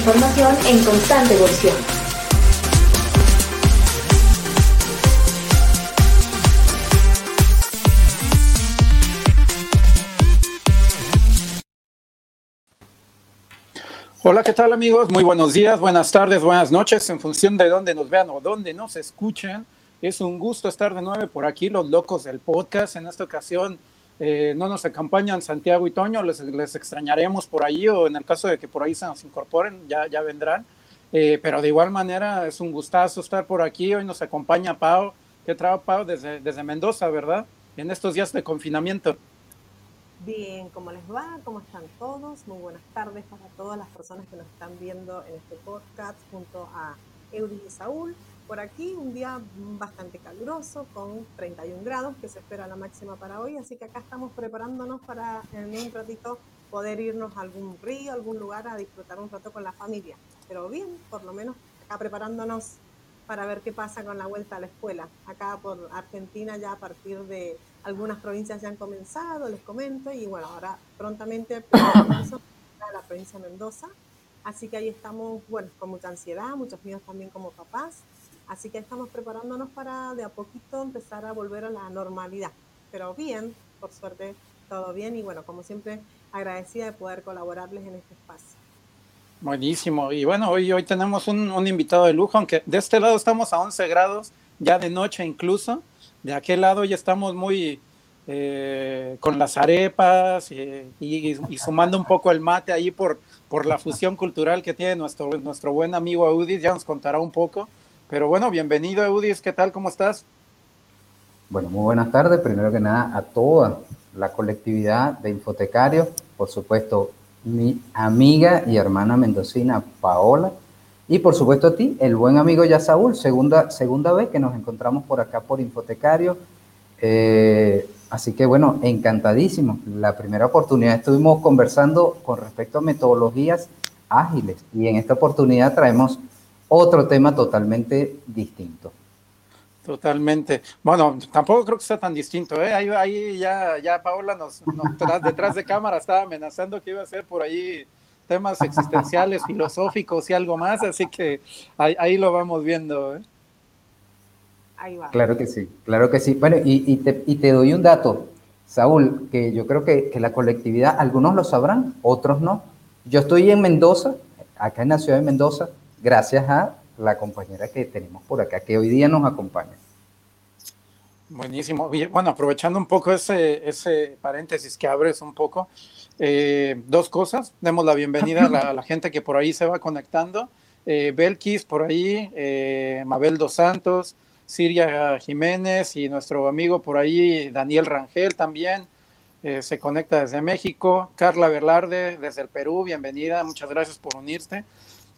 información en constante evolución. Hola, ¿qué tal amigos? Muy buenos días, buenas tardes, buenas noches, en función de dónde nos vean o dónde nos escuchen. Es un gusto estar de nuevo por aquí, los locos del podcast. En esta ocasión eh, no nos acompañan Santiago y Toño, les, les, extrañaremos por ahí o en el caso de que por ahí se nos incorporen, ya, ya vendrán. Eh, pero de igual manera es un gustazo estar por aquí. Hoy nos acompaña Pau, que trae Pau desde, desde Mendoza, ¿verdad? En estos días de confinamiento. Bien, ¿cómo les va? ¿Cómo están todos? Muy buenas tardes para todas las personas que nos están viendo en este podcast junto a Eury y Saúl. Por aquí un día bastante caluroso con 31 grados que se espera la máxima para hoy, así que acá estamos preparándonos para en un ratito poder irnos a algún río, algún lugar a disfrutar un rato con la familia. Pero bien, por lo menos acá preparándonos para ver qué pasa con la vuelta a la escuela. Acá por Argentina ya a partir de algunas provincias ya han comenzado, les comento, y bueno, ahora prontamente la provincia de Mendoza. Así que ahí estamos, bueno, con mucha ansiedad, muchos míos también como papás. Así que estamos preparándonos para de a poquito empezar a volver a la normalidad. Pero bien, por suerte, todo bien. Y bueno, como siempre, agradecida de poder colaborarles en este espacio. Buenísimo. Y bueno, hoy, hoy tenemos un, un invitado de lujo, aunque de este lado estamos a 11 grados, ya de noche incluso de aquel lado ya estamos muy eh, con las arepas y, sumando un poco el mate ahí por, por la fusión cultural que tiene nuestro, nuestro buen amigo Eudis, ya nos contará un poco. Pero bueno, bienvenido Eudis, ¿qué tal? ¿Cómo estás? Bueno, muy buenas tardes. Primero que nada, a toda la colectividad de infotecarios, por supuesto, mi amiga y hermana mendocina Paola, y por supuesto a ti, el buen amigo ya Saúl, segunda, segunda vez que nos encontramos por acá por Infotecario. Eh, así que bueno, encantadísimo. La primera oportunidad estuvimos conversando con respecto a metodologías ágiles y en esta oportunidad traemos otro tema totalmente distinto. Totalmente. Bueno, tampoco creo que sea tan distinto. ¿eh? Ahí, ahí ya, ya Paola nos, nos detrás de cámara estaba amenazando que iba a ser por ahí temas existenciales, filosóficos y algo más, así que ahí, lo vamos viendo. ¿eh? Ahí va. Claro que sí, claro que sí. Bueno, y, te, doy un dato, Saúl, que yo creo que, la colectividad, algunos lo sabrán, otros no. Yo estoy en Mendoza, acá en la ciudad de Mendoza, gracias a la compañera que tenemos por acá, que hoy día nos acompaña. Buenísimo. Bueno, aprovechando un poco ese, ese paréntesis que abres un poco, eh, dos cosas. Demos la bienvenida a la, gente que por ahí se va conectando. Eh, Belkis por ahí, eh, Mabel Dos Santos, Siria Jiménez y nuestro amigo por ahí, Daniel Rangel también. Eh, se conecta desde México. Carla Velarde desde el Perú, bienvenida. Muchas gracias por unirte.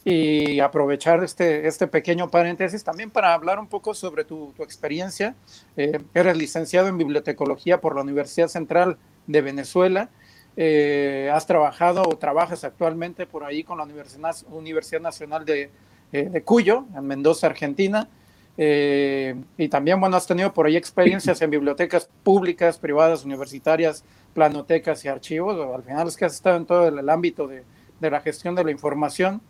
Y aprovechar este, este pequeño paréntesis también para hablar un poco sobre tu, tu experiencia. eres licenciado en bibliotecología por la Universidad Central de Venezuela eh, has trabajado o trabajas actualmente por ahí con la Universidad, Universidad Nacional de, eh, de, Cuyo, en Mendoza, Argentina. Eh, y también, bueno, has tenido por ahí experiencias en bibliotecas públicas, privadas, universitarias, planotecas y archivos. Al final es que has estado en todo el, ámbito de, de, la gestión de la información.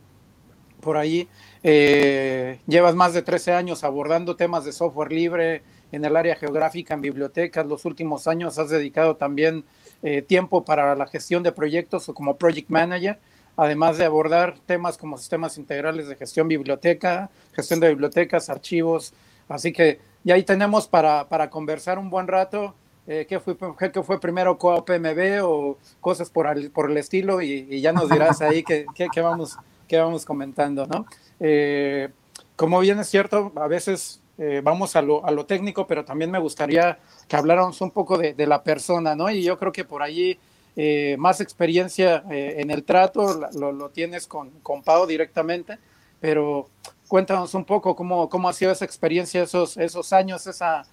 Por ahí llevas más de 13 años abordando temas de software libre en el área geográfica, en bibliotecas. Los últimos años has dedicado también eh, tiempo para la gestión de proyectos o como project manager, además de abordar temas como sistemas integrales de gestión biblioteca, gestión de bibliotecas, archivos. Así que ya ahí tenemos para, para conversar un buen rato. Eh, ¿qué, fue, qué, fue primero Coop MB o cosas por el, por el estilo? Y, ya nos dirás ahí qué, qué, vamos, qué vamos comentando, ¿no? Eh, como bien es cierto, a veces eh, vamos a lo, a lo, técnico, pero también me gustaría que habláramos un poco de, de la persona, ¿no? Y yo creo que por allí eh, más experiencia eh, en el trato lo, lo, tienes con, con Pau directamente, pero cuéntanos un poco cómo, cómo ha sido esa experiencia, esos, esos años, esa,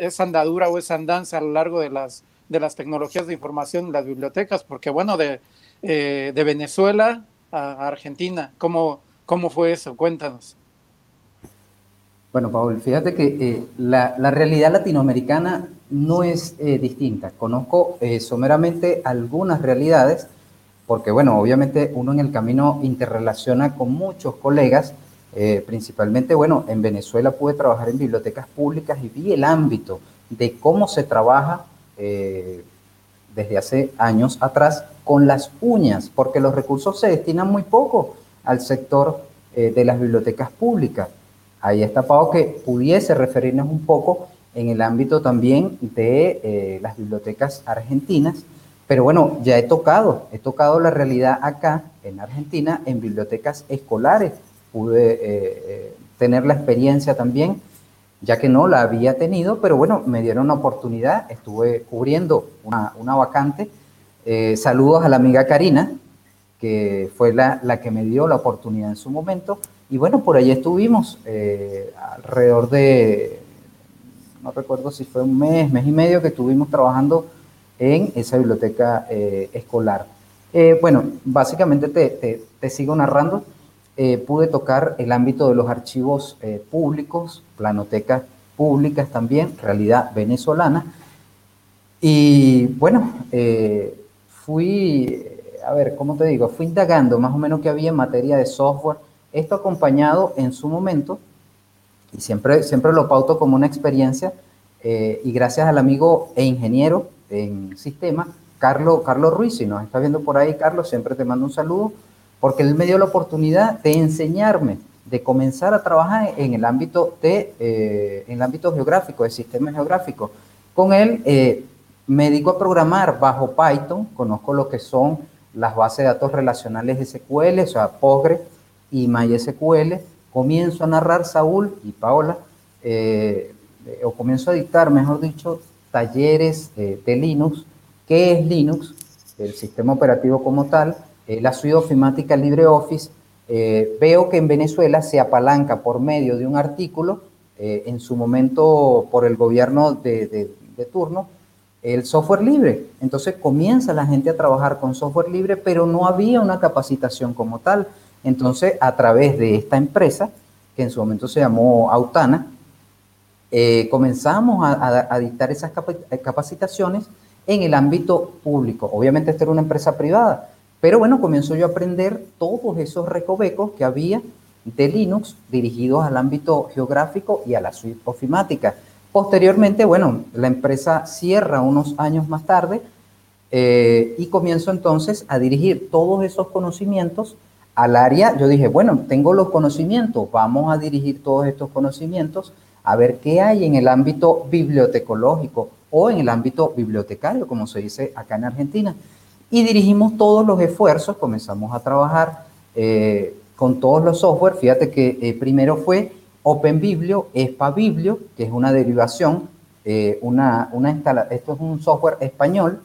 esa andadura o esa andanza a lo largo de las, de las tecnologías de información en las bibliotecas, porque bueno, de, de Venezuela Argentina, ¿cómo, ¿cómo fue eso? Cuéntanos. Bueno, Paul, fíjate que eh, la, realidad latinoamericana no es eh, distinta. Conozco eh, someramente algunas realidades porque bueno, obviamente uno en el camino interrelaciona con muchos colegas, principalmente, bueno, en Venezuela pude trabajar en bibliotecas públicas y vi el ámbito de cómo se trabaja desde hace años atrás con las uñas, porque los recursos se destinan muy poco al sector eh, de las bibliotecas públicas. Ahí está Pau que pudiese referirnos un poco en el ámbito también de las bibliotecas argentinas, pero bueno, ya he tocado, he tocado la realidad acá en Argentina en bibliotecas escolares. Pude eh, eh, tener la experiencia también, ya que no la había tenido, pero bueno, me dieron una oportunidad, estuve cubriendo una, una vacante. Eh, saludos a la amiga Karina, que fue la, la, que me dio la oportunidad en su momento. Y bueno, por ahí estuvimos alrededor de, no recuerdo si fue un mes, mes y medio que estuvimos trabajando en esa biblioteca eh, escolar. Eh, bueno, básicamente te, te, sigo narrando. Eh, pude tocar el ámbito de los archivos públicos, planotecas públicas también, realidad venezolana. Y bueno, fui, a ver, ¿cómo te digo? Fui indagando más o menos qué había en materia de software. Esto acompañado en su momento, y siempre, siempre lo pauto como una experiencia, y gracias al amigo e ingeniero en sistema, Carlos, Carlos Ruiz, si nos está viendo por ahí, Carlos, siempre te mando un saludo, porque él me dio la oportunidad de enseñarme, de comenzar a trabajar en el ámbito, de, eh, en el ámbito geográfico, de sistema geográfico. Con él eh, me dedico a programar bajo Python, conozco lo que son las bases de datos relacionales SQL, o sea, Postgre y MySQL. Comienzo a narrar, Saúl y Paola, eh, o comienzo a dictar, mejor dicho, talleres eh, de Linux. ¿Qué es Linux? El sistema operativo como tal, la suite ofimática LibreOffice. Eh, veo que en Venezuela se apalanca por medio de un artículo, en su momento por el gobierno de, turno, el software libre. Entonces comienza la gente a trabajar con software libre, pero no había una capacitación como tal. Entonces, a través de esta empresa, que en su momento se llamó Autana, eh, comenzamos a, dictar esas eh, capacitaciones en el ámbito público. Obviamente esta era una empresa privada, pero bueno, comienzo yo a aprender todos esos recovecos que había de Linux dirigidos al ámbito geográfico y a la suite ofimática. Posteriormente, bueno, la empresa cierra unos años más tarde eh, y comienzo entonces a dirigir todos esos conocimientos al área. Yo dije, bueno, tengo los conocimientos, vamos a dirigir todos estos conocimientos a ver qué hay en el ámbito bibliotecológico o en el ámbito bibliotecario, como se dice acá en Argentina. Y dirigimos todos los esfuerzos, comenzamos a trabajar eh, con todos los software. Fíjate que eh, primero fue OpenBiblio, ESPABiblio, que es una derivación, eh, una, una esto es un software español.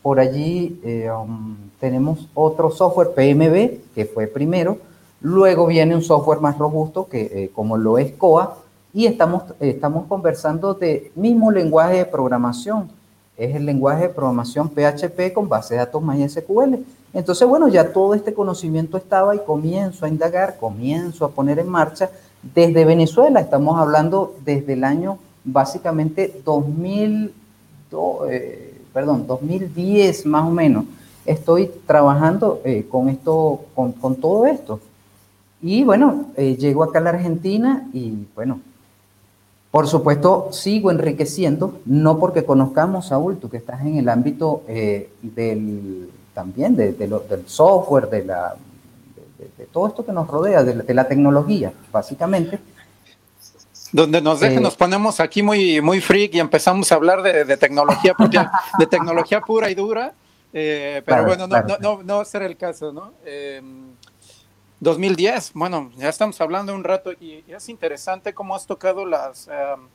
por allí um, tenemos otro software, PMB, que fue primero Luego viene un software más robusto que eh, como lo es COA y estamos, estamos conversando de mismo lenguaje de programación. Es el lenguaje de programación PHP con base de datos MySQL. Entonces, bueno, ya todo este conocimiento estaba y comienzo a indagar, comienzo a poner en marcha desde Venezuela. Estamos hablando desde el año básicamente 2000, eh, perdón, 2010 más o menos. Estoy trabajando eh, con, esto, con, con todo esto. Y bueno, eh, llego acá a la Argentina y bueno, por supuesto sigo enriqueciendo, no porque conozcamos, Saúl, tú que estás en el ámbito eh, del, también de, del software, de, la, de, todo esto que nos rodea, de, la tecnología, básicamente. Donde nos dejen, eh, nos ponemos aquí muy, muy freak y empezamos a hablar de, tecnología, de tecnología pura y dura, pero bueno, no, no, no, no, será el caso, ¿no? 2010, bueno, ya estamos hablando un rato y es interesante cómo has tocado las, em,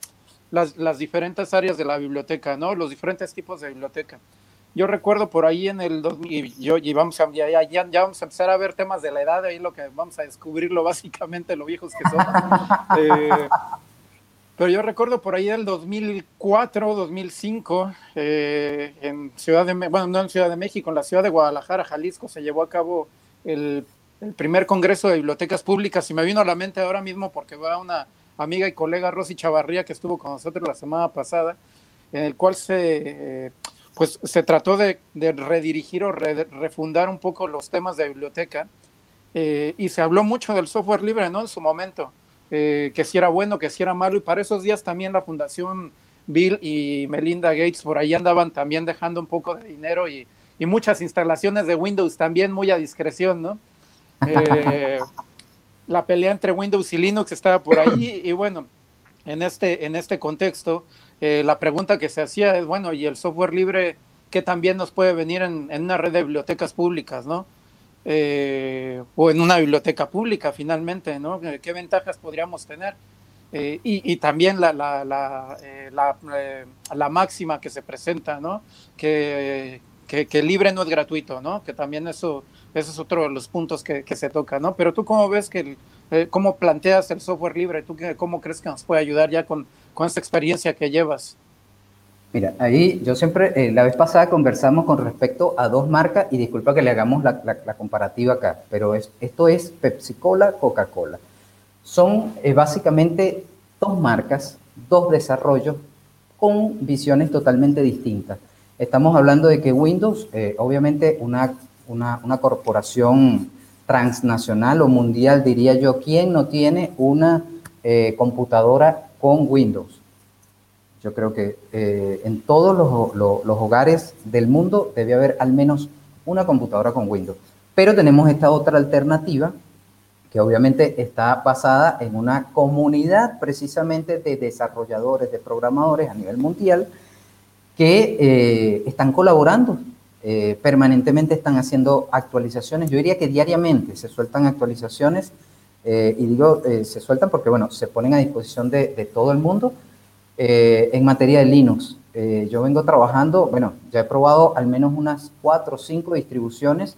las, las, diferentes áreas de la biblioteca, ¿no? Los diferentes tipos de biblioteca. Yo recuerdo por ahí en el 2000, yo, y vamos a, ya, ya, ya, vamos a empezar a ver temas de la edad, ahí lo que vamos a descubrirlo básicamente, lo viejos que son. Eh, pero yo recuerdo por ahí el 2004, 2005, eh, en Ciudad de, bueno, no en Ciudad de México, en la ciudad de Guadalajara, Jalisco, se llevó a cabo el el primer congreso de bibliotecas públicas y me vino a la mente ahora mismo porque va una amiga y colega Rosy Chavarría que estuvo con nosotros la semana pasada, en el cual se, eh, pues se trató de, redirigir o refundar un poco los temas de biblioteca y se habló mucho del software libre, ¿no? En su momento, que si era bueno, que si era malo, y para esos días también la Fundación Bill y Melinda Gates por ahí andaban también dejando un poco de dinero y, muchas instalaciones de Windows también muy a discreción, ¿no? Eh, la pelea entre Windows y Linux estaba por ahí y bueno, en este, en este contexto, eh, la pregunta que se hacía es, bueno, ¿y el software libre qué también nos puede venir en, una red de bibliotecas públicas, ¿no? Eh, o en una biblioteca pública finalmente, ¿no? ¿Qué ventajas podríamos tener? Y, también la, la, la, máxima que se presenta, ¿no? Que, que, libre no es gratuito, ¿no? Que también eso, ese es otro de los puntos que, se toca, ¿no? Pero tú cómo ves que, cómo planteas el software libre, tú cómo crees que nos puede ayudar ya con, con esta experiencia que llevas. Mira, ahí yo siempre, la vez pasada conversamos con respecto a dos marcas y disculpa que le hagamos la, la comparativa acá, pero es, esto es Pepsi Cola, Coca-Cola. Son eh, básicamente dos marcas, dos desarrollos con visiones totalmente distintas. Estamos hablando de que Windows, eh, obviamente una, una, corporación transnacional o mundial, diría yo, ¿quién no tiene una eh, computadora con Windows? Yo creo que en todos los, los, hogares del mundo debe haber al menos una computadora con Windows. Pero tenemos esta otra alternativa que obviamente está basada en una comunidad precisamente de desarrolladores, de programadores a nivel mundial, que eh, están colaborando, eh, permanentemente están haciendo actualizaciones, yo diría que diariamente se sueltan actualizaciones, eh, y digo se sueltan porque, bueno, se ponen a disposición de, de todo el mundo en materia de Linux. yo vengo trabajando, bueno, ya he probado al menos unas cuatro o cinco distribuciones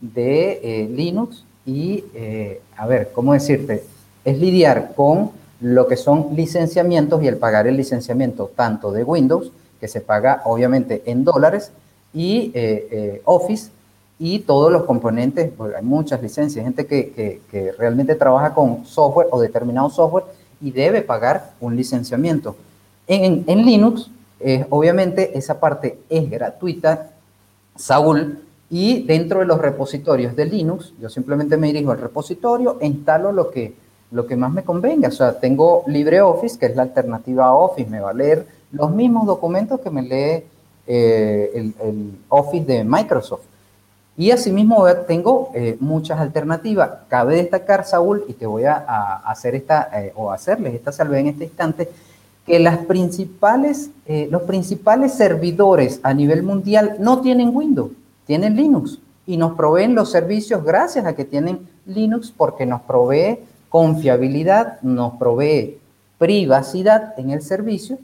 de Linux y, eh, a ver, ¿cómo decirte? Es lidiar con lo que son licenciamientos y el pagar el licenciamiento tanto de Windows, que se paga obviamente en dólares, y eh, eh, Office y todos los componentes, porque hay muchas licencias, gente que, que, realmente trabaja con software o determinado software y debe pagar un licenciamiento. En, en Linux, obviamente esa parte es gratuita. Saúl y dentro de los repositorios de Linux, yo simplemente me dirijo al repositorio e instalo lo que, lo que más me convenga. O sea, tengo LibreOffice, que es la alternativa a Office, me va a leer los mismos documentos que me lee eh, el, Office de Microsoft. Y asimismo tengo eh, muchas alternativas. Cabe destacar, Saúl, y te voy a, hacer esta, eh, o hacerles esta salve en este instante, que las principales, los principales servidores a nivel mundial no tienen Windows tienen Linux y nos proveen los servicios gracias a que tienen Linux porque nos provee confiabilidad, nos provee privacidad en el servicio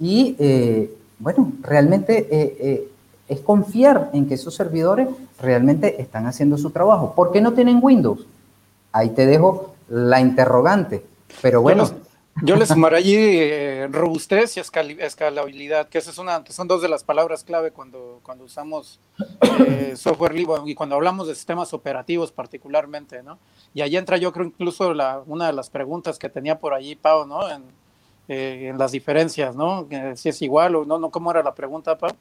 y, eh, bueno, realmente eh, eh, es confiar en que esos servidores realmente están haciendo su trabajo. ¿Por qué no tienen Windows? Ahí te dejo la interrogante. Pero bueno, yo le sumaré allí eh, robustez y escalabilidad, que esas es una, son dos de las palabras clave cuando, cuando usamos eh, software libre y cuando hablamos de sistemas operativos particularmente, ¿no? Y ahí entra yo creo incluso la, una de las preguntas que tenía por allí Pau, ¿no? En, eh, en las diferencias, ¿no? si es igual o no, no, ¿cómo era la pregunta, Pau?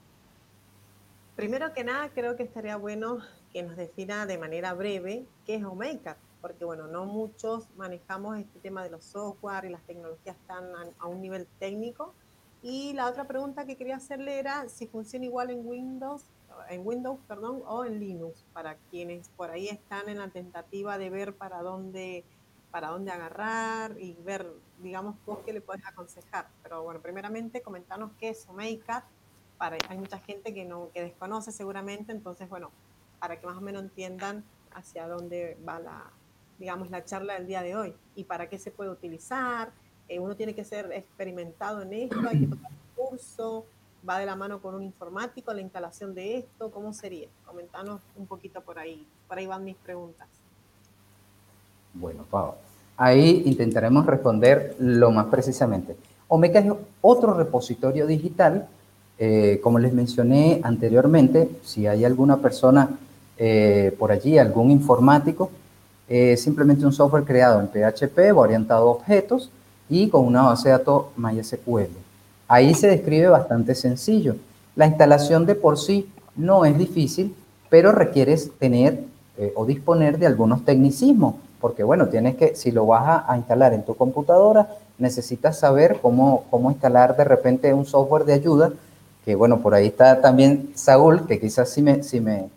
Primero que nada, creo que estaría bueno que nos defina de manera breve qué es Omeka porque bueno, no muchos manejamos este tema de los software y las tecnologías tan a, un nivel técnico. Y la otra pregunta que quería hacerle era si funciona igual en Windows, en Windows, perdón, o en Linux, para quienes por ahí están en la tentativa de ver para dónde, para dónde agarrar y ver, digamos, vos qué le puedes aconsejar. Pero bueno, primeramente comentarnos qué es Omeicat. Para, hay mucha gente que no que desconoce seguramente, entonces bueno, para que más o menos entiendan hacia dónde va la, digamos, la charla del día de hoy y para qué se puede utilizar. Eh, uno tiene que ser experimentado en esto, hay que tomar un curso, va de la mano con un informático la instalación de esto, ¿cómo sería? Comentanos un poquito por ahí, por ahí van mis preguntas. Bueno, Pau, ahí intentaremos responder lo más precisamente. Omeka es otro repositorio digital, eh, como les mencioné anteriormente, si hay alguna persona eh, por allí, algún informático, es simplemente un software creado en PHP, orientado a objetos y con una base de datos MySQL. Ahí se describe bastante sencillo. La instalación de por sí no es difícil, pero requieres tener eh, o disponer de algunos tecnicismos, porque bueno, tienes que, si lo vas a, instalar en tu computadora, necesitas saber cómo, cómo instalar de repente un software de ayuda, que bueno, por ahí está también Saúl, que quizás si me, si me,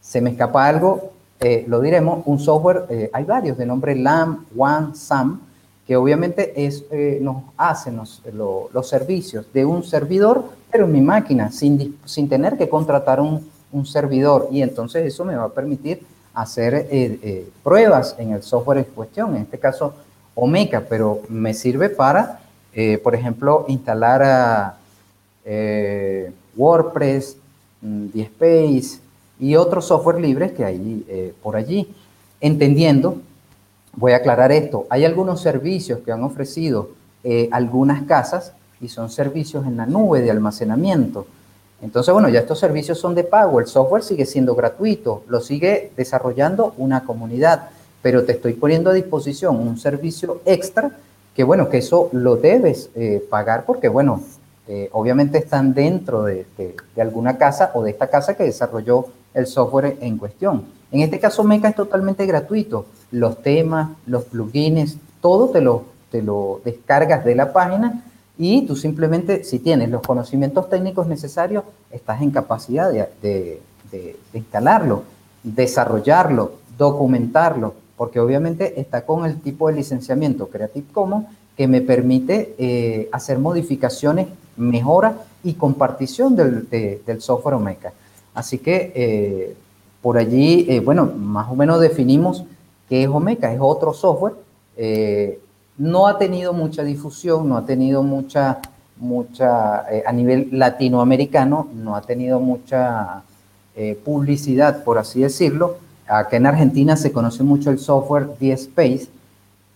se me escapa algo, eh, lo diremos, un software, eh, hay varios de nombre LAM, One, SAM, que obviamente es, nos hacen los, servicios de un servidor, pero en mi máquina, sin, sin tener que contratar un, un servidor. Y entonces eso me va a permitir hacer eh, eh, pruebas en el software en cuestión, en este caso Omeka, pero me sirve para, eh, por ejemplo, instalar WordPress, mm, DSpace y otros software libres que hay por allí. Entendiendo, voy a aclarar esto, hay algunos servicios que han ofrecido algunas casas y son servicios en la nube de almacenamiento. Entonces, bueno, ya estos servicios son de pago, el software sigue siendo gratuito, lo sigue desarrollando una comunidad, pero te estoy poniendo a disposición un servicio extra que, bueno, que eso lo debes eh, pagar porque, bueno, eh, obviamente están dentro de, alguna casa o de esta casa que desarrolló el software en cuestión. En este caso, Meca es totalmente gratuito. Los temas, los plugins, todo te lo, te lo descargas de la página y tú simplemente, si tienes los conocimientos técnicos necesarios, estás en capacidad de, instalarlo, desarrollarlo, documentarlo, porque obviamente está con el tipo de licenciamiento Creative Commons que me permite eh, hacer modificaciones, mejora y compartición del, software Omeka. Así que eh, por allí, eh, bueno, más o menos definimos qué es Omeka, es otro software no ha tenido mucha difusión, no ha tenido mucha, mucha, eh, a nivel latinoamericano, no ha tenido mucha eh, publicidad, por así decirlo. Acá en Argentina se conoce mucho el software DSpace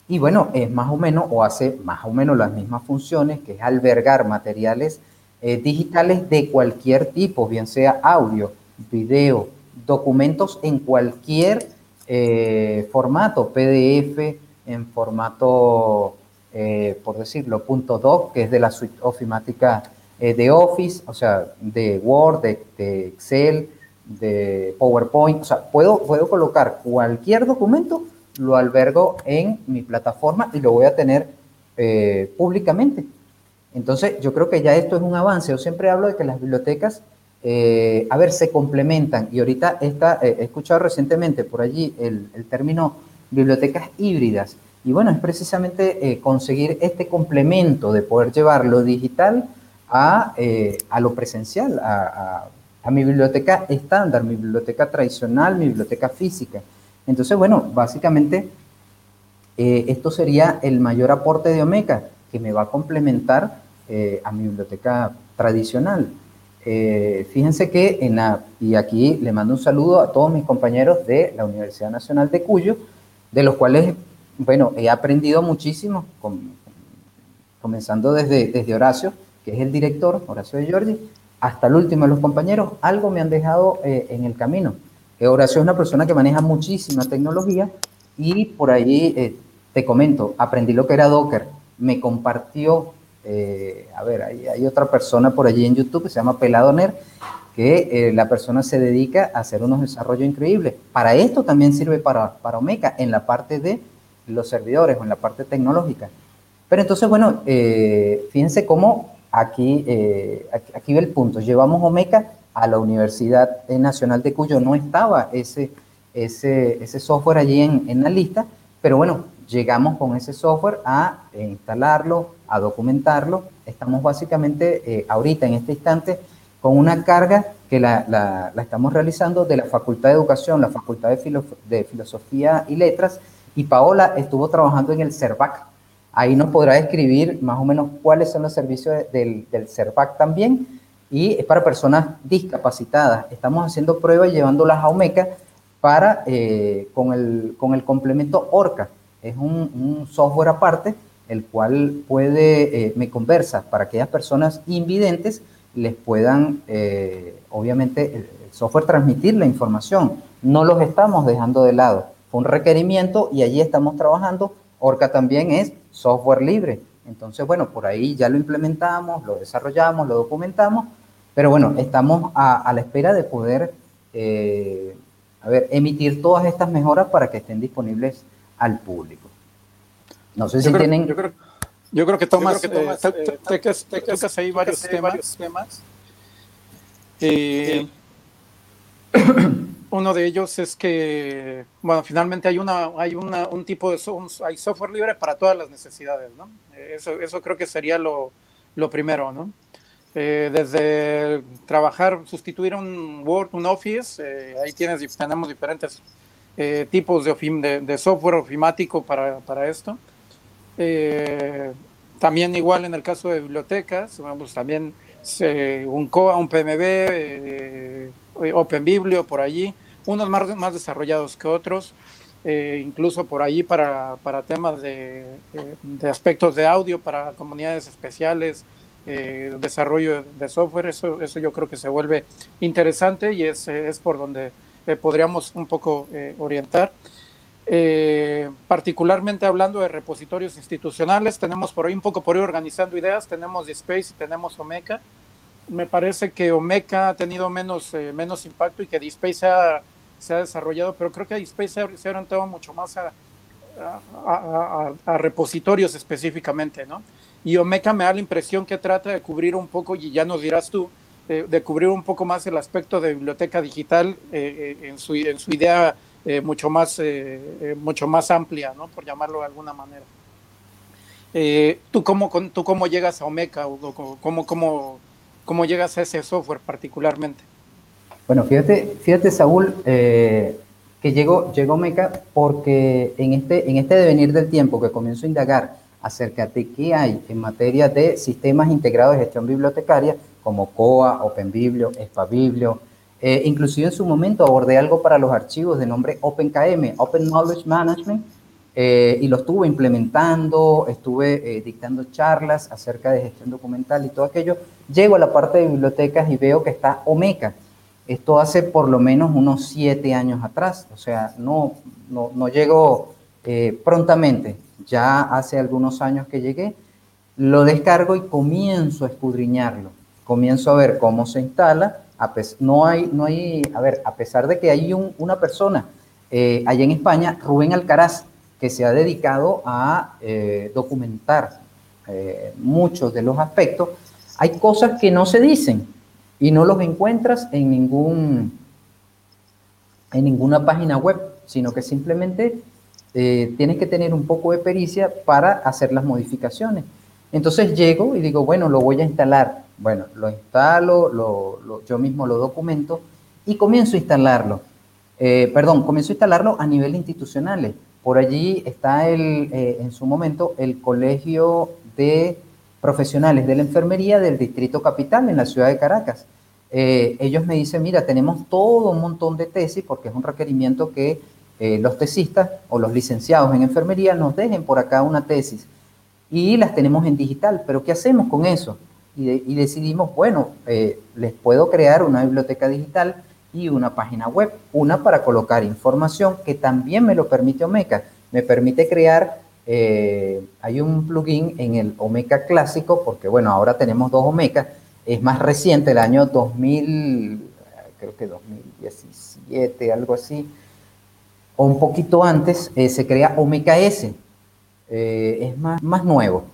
y bueno, es más o menos, o hace más o menos las mismas funciones, que es albergar materiales eh, digitales de cualquier tipo, bien sea audio, video, documentos en cualquier formato, PDF, en formato, eh, por decirlo, .doc, que es de la suite ofimática eh, de Office, o sea, de Word, de, Excel, de PowerPoint. O sea, puedo, puedo colocar cualquier documento, lo albergo en mi plataforma y lo voy a tener eh, públicamente. Entonces, yo creo que ya esto es un avance. Yo siempre hablo de que las bibliotecas, a ver, se complementan. Y ahorita está, he escuchado recientemente por allí el término bibliotecas híbridas. Y bueno, es precisamente eh, conseguir este complemento de poder llevar lo digital a, eh, a lo presencial, a, a, mi biblioteca estándar, mi biblioteca tradicional, mi biblioteca física. Entonces, bueno, básicamente eh, esto sería el mayor aporte de Omeca, que me va a complementar a mi biblioteca tradicional. fíjense que en la, y aquí le mando un saludo a todos mis compañeros de la Universidad Nacional de Cuyo, de los cuales, bueno, he aprendido muchísimo, comenzando desde, desde Horacio, que es el director, Horacio de Giorgi, hasta el último de los compañeros, algo me han dejado eh, en el camino. Horacio es una persona que maneja muchísima tecnología y por ahí, eh, te comento, aprendí lo que era Docker, me compartió, eh, a ver, hay, otra persona por allí en YouTube que se llama Peladoner, que eh, la persona se dedica a hacer unos desarrollos increíbles. Para esto también sirve para, para Omeca en la parte de los servidores o en la parte tecnológica. Pero entonces, bueno, eh, fíjense cómo aquí, eh, aquí, ve el punto. Llevamos Omeca a la Universidad Nacional de Cuyo. No estaba ese, ese, ese software allí en la lista, pero bueno, llegamos con ese software a instalarlo, a documentarlo. Estamos básicamente ahorita, en este instante, con una carga que la, la, estamos realizando de la Facultad de Educación, la Facultad de, de, Filosofía y Letras, y Paola estuvo trabajando en el CERVAC. Ahí nos podrá describir más o menos cuáles son los servicios del, del CERVAC también, y es para personas discapacitadas. Estamos haciendo pruebas llevándolas a OMECA para, eh, con, el, con el complemento ORCA. Es un, software aparte, el cual puede, eh, me conversa para aquellas personas invidentes, les puedan, eh, obviamente, el, software transmitir la información. No los estamos dejando de lado. Fue un requerimiento y allí estamos trabajando. Orca también es software libre. Entonces, bueno, por ahí ya lo implementamos, lo desarrollamos, lo documentamos Pero bueno, estamos a, la espera de poder, eh, a ver, emitir todas estas mejoras para que estén disponibles al público. No sé si tienen... Yo creo, yo creo que Tomás, que Tomás eh, tocas, ahí varios temas. uno de ellos es que, bueno, finalmente hay una, hay una, un tipo de hay software libre para todas las necesidades, ¿no? Eso, eso creo que sería lo, lo primero, ¿no? Eh, desde trabajar, sustituir un Word, un Office, eh, ahí tienes, tenemos diferentes eh, tipos de, de, software ofimático para, para esto. también igual en el caso de bibliotecas, vamos, también un COA, un PMB, OpenBiblio por allí, unos más, más desarrollados que otros. incluso por allí para, para temas de, de, aspectos de audio, para comunidades especiales, eh, desarrollo de software, eso, eso yo creo que se vuelve interesante y es, es por donde eh, podríamos un poco eh, orientar. particularmente hablando de repositorios institucionales, tenemos por ahí un poco por ahí organizando ideas, tenemos DSpace y tenemos Omeca. Me parece que Omeca ha tenido menos, menos impacto y que DSpace se ha, se ha desarrollado, pero creo que DSpace se, se ha orientado mucho más a, a, a, a, repositorios específicamente, ¿no? Y Omeca me da la impresión que trata de cubrir un poco, y ya nos dirás tú, de cubrir un poco más el aspecto de biblioteca digital eh, eh, en, su, en su idea eh, mucho, más, mucho más amplia, ¿no? por llamarlo de alguna manera. ¿tú, cómo, ¿Tú cómo llegas a Omeca o cómo, cómo, cómo llegas a ese software particularmente? Bueno, fíjate, fíjate Saúl, que llegó, llegó Omeca porque en este, en este devenir del tiempo que comienzo a indagar acerca de qué hay en materia de sistemas integrados de gestión bibliotecaria, como COA, OpenBiblio, ESPABiblio. Eh, inclusive en su momento abordé algo para los archivos de nombre OpenKM, Open Knowledge Management, eh, y lo estuve implementando, estuve eh, dictando charlas acerca de gestión documental y todo aquello. Llego a la parte de bibliotecas y veo que está Omeca. Esto hace por lo menos unos siete años atrás, o sea, no, no, no llego prontamente ya hace algunos años que llegué, lo descargo y comienzo a escudriñarlo. Comienzo a ver cómo se instala. A no hay, no hay, a ver, a pesar de que hay una persona eh, allá en España, Rubén Alcaraz, que se ha dedicado a eh, documentar eh, muchos de los aspectos, hay cosas que no se dicen y no los encuentras en ningún en ninguna página web, sino que simplemente eh, tienes que tener un poco de pericia para hacer las modificaciones. Entonces llego y digo, bueno, lo voy a instalar. Bueno, lo instalo, lo, yo mismo lo documento y comienzo a instalarlo. Eh, perdón, comienzo a instalarlo a nivel institucional. Por allí está el, eh, en su momento el Colegio de Profesionales de la Enfermería del Distrito Capital en la ciudad de Caracas. ellos me dicen, mira, tenemos todo un montón de tesis porque es un requerimiento que eh, los tesistas o los licenciados en enfermería nos dejen por acá una tesis y las tenemos en digital, pero ¿qué hacemos con eso? Y, decidimos, bueno, eh, les puedo crear una biblioteca digital y una página web, una para colocar información que también me lo permite Omeca, me permite crear, eh, hay un plugin en el Omeca clásico, porque bueno, ahora tenemos dos Omeca, es más reciente, el año 2000, creo que 2017, algo así, o un poquito antes, eh, se crea Omega S. Eh, es más, más nuevo.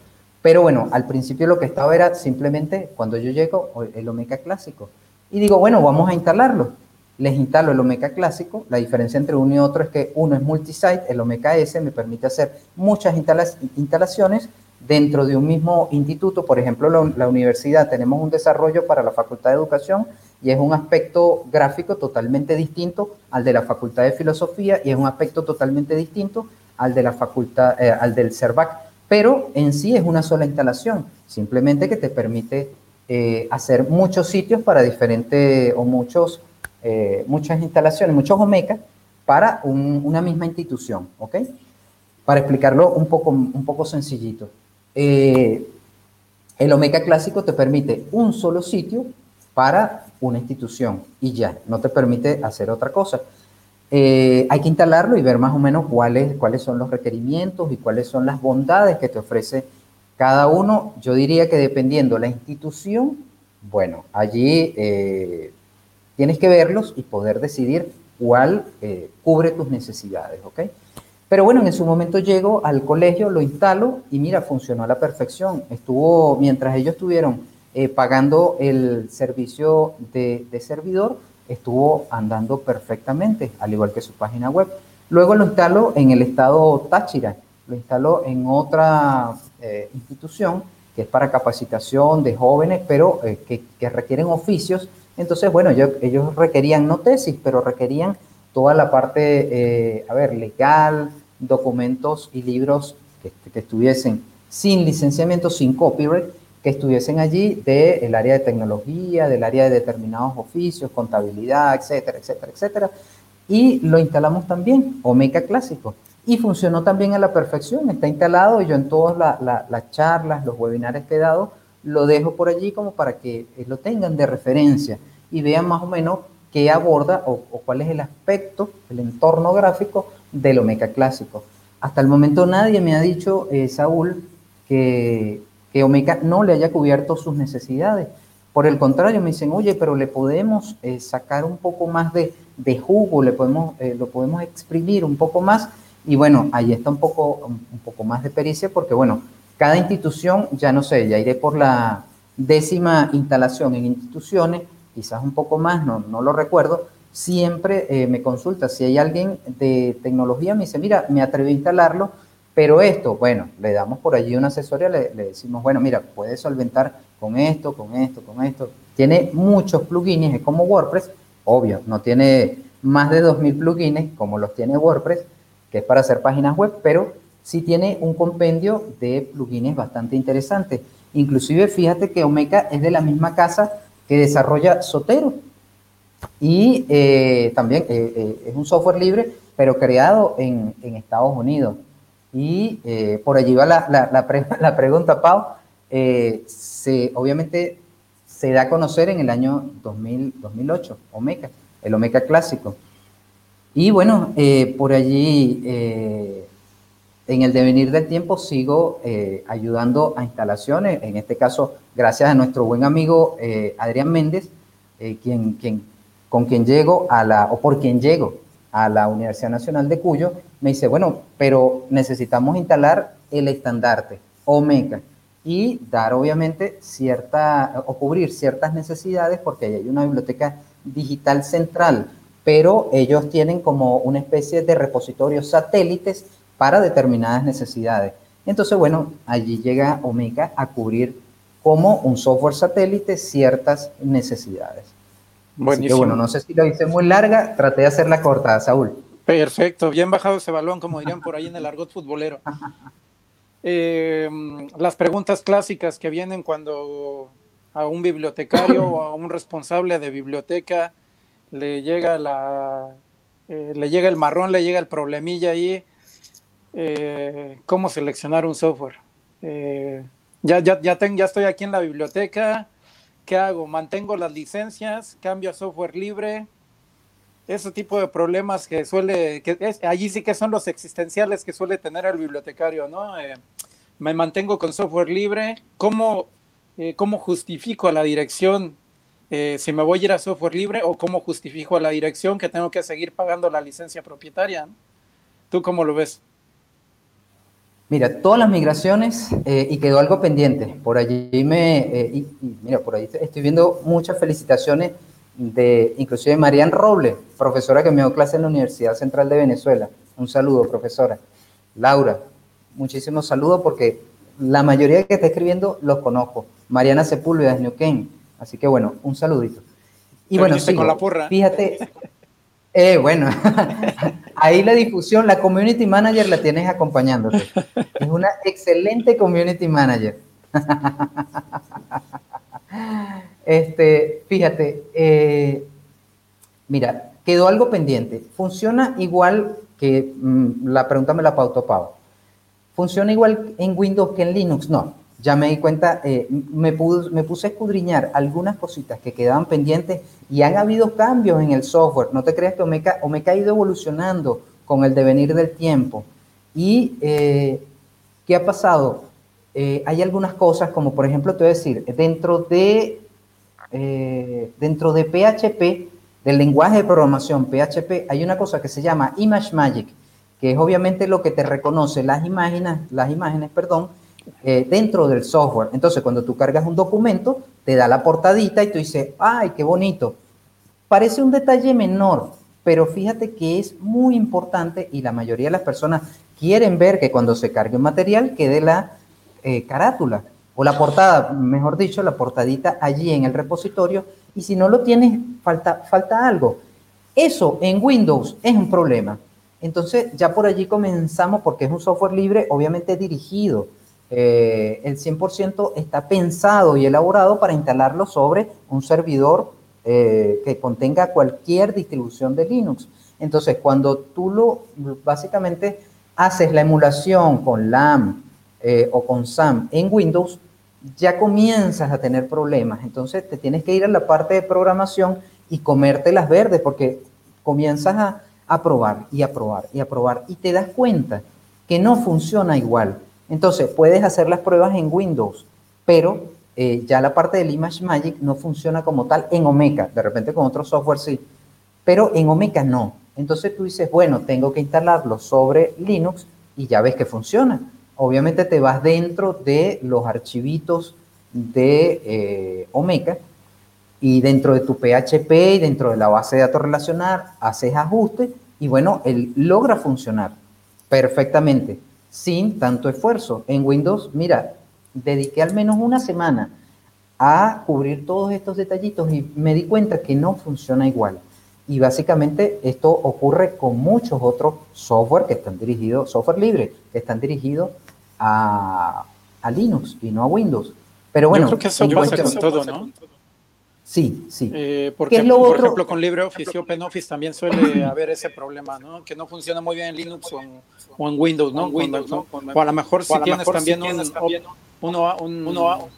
Pero bueno, al principio lo que estaba era simplemente, cuando yo llego, el Omega clásico. Y digo, bueno, vamos a instalarlo. Les instalo el Omega clásico. La diferencia entre uno y otro es que uno es multisite, el Omega S me permite hacer muchas instalaciones dentro de un mismo instituto. Por ejemplo, la, la universidad, tenemos un desarrollo para la Facultad de Educación y es un aspecto gráfico totalmente distinto al de la Facultad de Filosofía y es un aspecto totalmente distinto al de la facultad, eh, al del CERVAC, pero en sí es una sola instalación, simplemente que te permite eh, hacer muchos sitios para diferentes o muchos, eh, muchas instalaciones, muchos OMECA para una misma institución, ¿ok? Para explicarlo un poco, un poco sencillito. el OMECA clásico te permite un solo sitio para una institución y ya, no te permite hacer otra cosa. Eh, hay que instalarlo y ver más o menos cuáles, cuáles son los requerimientos y cuáles son las bondades que te ofrece cada uno. Yo diría que dependiendo la institución, Bueno, allí eh, tienes que verlos y poder decidir cuál eh, cubre tus necesidades, ¿ok? Pero bueno, en su momento llego al colegio, lo instalo y mira, funcionó a la perfección. Estuvo, mientras ellos estuvieron pagando el servicio de, servidor, estuvo andando perfectamente, al igual que su página web. Luego lo instalo en el estado Táchira, lo instalo en otra eh, institución que es para capacitación de jóvenes, pero eh, que, requieren oficios. Entonces, bueno, ellos requerían no tesis, pero requerían toda la parte, a ver, legal, documentos y libros que, estuviesen sin licenciamiento, sin copyright, que estuviesen allí del área de tecnología, del área de determinados oficios, contabilidad, etcétera, etcétera, etcétera. Y lo instalamos también, Omega Clásico. Y funcionó también a la perfección, está instalado y yo en todas las charlas, los webinars que he dado, lo dejo por allí como para que lo tengan de referencia y vean más o menos qué aborda o, o cuál es el aspecto, el entorno gráfico del Omega Clásico. Hasta el momento nadie me ha dicho, eh, Saúl, que, que Omega no le haya cubierto sus necesidades. Por el contrario, me dicen, oye, pero le podemos eh, sacar un poco más de, de jugo, le podemos, eh, lo podemos exprimir un poco más. Y bueno, ahí está un poco, un poco más de pericia porque, bueno, cada institución, ya no sé, ya iré por la décima instalación en instituciones, quizás un poco más, no, no lo recuerdo, siempre eh, me consulta. Si hay alguien de tecnología, me dice, mira, me atreví a instalarlo, pero esto, bueno, le damos por allí una asesoría, le, decimos, bueno, mira, puedes solventar con esto, con esto, con esto. Tiene muchos plugins, es como WordPress, obvio, no tiene más de 2.000 plugins como los tiene WordPress, que es para hacer páginas web, pero sí tiene un compendio de plugins bastante interesante. Inclusive fíjate que Omeka es de la misma casa que desarrolla Sotero. Y eh, también eh, eh, es un software libre, pero creado en, Estados Unidos. Y por allí va la, la, pregunta, Pau. se, obviamente se da a conocer en el año 2000, 2008, Omeka, el Omeka clásico. Y bueno, por allí, en el devenir del tiempo, sigo ayudando a instalaciones, en este caso, gracias a nuestro buen amigo Adrián Méndez, quien, quien con quien llego a la, o por quien llego a la Universidad Nacional de Cuyo, me dice, bueno, pero necesitamos instalar el estandarte Omega y dar obviamente cierta, o cubrir ciertas necesidades porque ahí hay una biblioteca digital central, pero ellos tienen como una especie de repositorios satélites para determinadas necesidades. Entonces, bueno, allí llega Omega a cubrir como un software satélite ciertas necesidades. Buenísimo. bueno, no sé si lo hice muy larga, traté de hacerla corta, Saúl. Perfecto, bien bajado ese balón, como dirían por ahí en el argot futbolero. Eh, las preguntas clásicas que vienen cuando a un bibliotecario o a un responsable de biblioteca le llega la eh, le llega el marrón, le llega el problemilla ahí, eh, cómo seleccionar un software. ya, ya, ya, ya estoy aquí en la biblioteca, ¿Qué hago? ¿Mantengo las licencias? ¿Cambio software libre? Ese tipo de problemas que suele, que es, allí sí que son los existenciales que suele tener el bibliotecario, ¿no? Eh, me mantengo con software libre. ¿Cómo, eh, cómo justifico a la dirección eh, si me voy a ir a software libre o cómo justifico a la dirección que tengo que seguir pagando la licencia propietaria? ¿Tú cómo lo ves? Mira, todas las migraciones eh, y quedó algo pendiente. Por allí me, eh, mira, por ahí estoy viendo muchas felicitaciones de inclusive Marian Roble, profesora que me dio clase en la Universidad Central de Venezuela. Un saludo, profesora. Laura, muchísimos saludos porque la mayoría que está escribiendo los conozco. Mariana Sepúlveda es Neuquén. Así que bueno, un saludito. Y bueno, con la porra. fíjate, eh, bueno, ahí la difusión, la community manager la tienes acompañándote. Es una excelente community manager. Este, fíjate, eh, mira, quedó algo pendiente. Funciona igual que mm, la pregunta me la pautó Pau. ¿Funciona igual en Windows que en Linux? No ya me di cuenta, eh, me, puse a escudriñar algunas cositas que quedaban pendientes y han habido cambios en el software. No te creas que Omeka, ha ido evolucionando con el devenir del tiempo. ¿Y eh, qué ha pasado? Hay algunas cosas, como por ejemplo, te voy a decir, dentro de eh, dentro de PHP, del lenguaje de programación PHP, hay una cosa que se llama Image Magic, que es obviamente lo que te reconoce las imágenes, las imágenes, perdón, eh, dentro del software. Entonces, cuando tú cargas un documento, te da la portadita y tú dices, ay, qué bonito. Parece un detalle menor, pero fíjate que es muy importante y la mayoría de las personas quieren ver que cuando se cargue un material quede la eh, carátula o la portada, mejor dicho, la portadita allí en el repositorio y si no lo tienes, falta, falta algo. Eso en Windows es un problema. Entonces ya por allí comenzamos porque es un software libre, obviamente dirigido. Eh, el 100% está pensado y elaborado para instalarlo sobre un servidor eh, que contenga cualquier distribución de Linux. Entonces, cuando tú lo básicamente haces la emulación con LAM eh, o con SAM en Windows, ya comienzas a tener problemas. Entonces, te tienes que ir a la parte de programación y comerte las verdes porque comienzas a, a probar y a probar y a probar y te das cuenta que no funciona igual. Entonces, puedes hacer las pruebas en Windows, pero eh, ya la parte del Image Magic no funciona como tal en Omeka, de repente con otro software sí, pero en Omeka no. Entonces tú dices, bueno, tengo que instalarlo sobre Linux y ya ves que funciona. Obviamente te vas dentro de los archivitos de eh, Omeka y dentro de tu PHP y dentro de la base de datos relacional haces ajustes y bueno, él logra funcionar perfectamente sin tanto esfuerzo. En Windows, mira, dediqué al menos una semana a cubrir todos estos detallitos y me di cuenta que no funciona igual. Y básicamente esto ocurre con muchos otros software que están dirigidos, software libre, que están dirigidos a, Linux y no a Windows. Pero bueno, Yo creo que eso pasa con todo, ¿no? Sí, sí. Eh, porque, por ejemplo, con LibreOffice y OpenOffice también suele haber ese problema, ¿no? Que no funciona muy bien en Linux o en, Windows, ¿no? O a lo mejor si tienes también un, uno, un, uno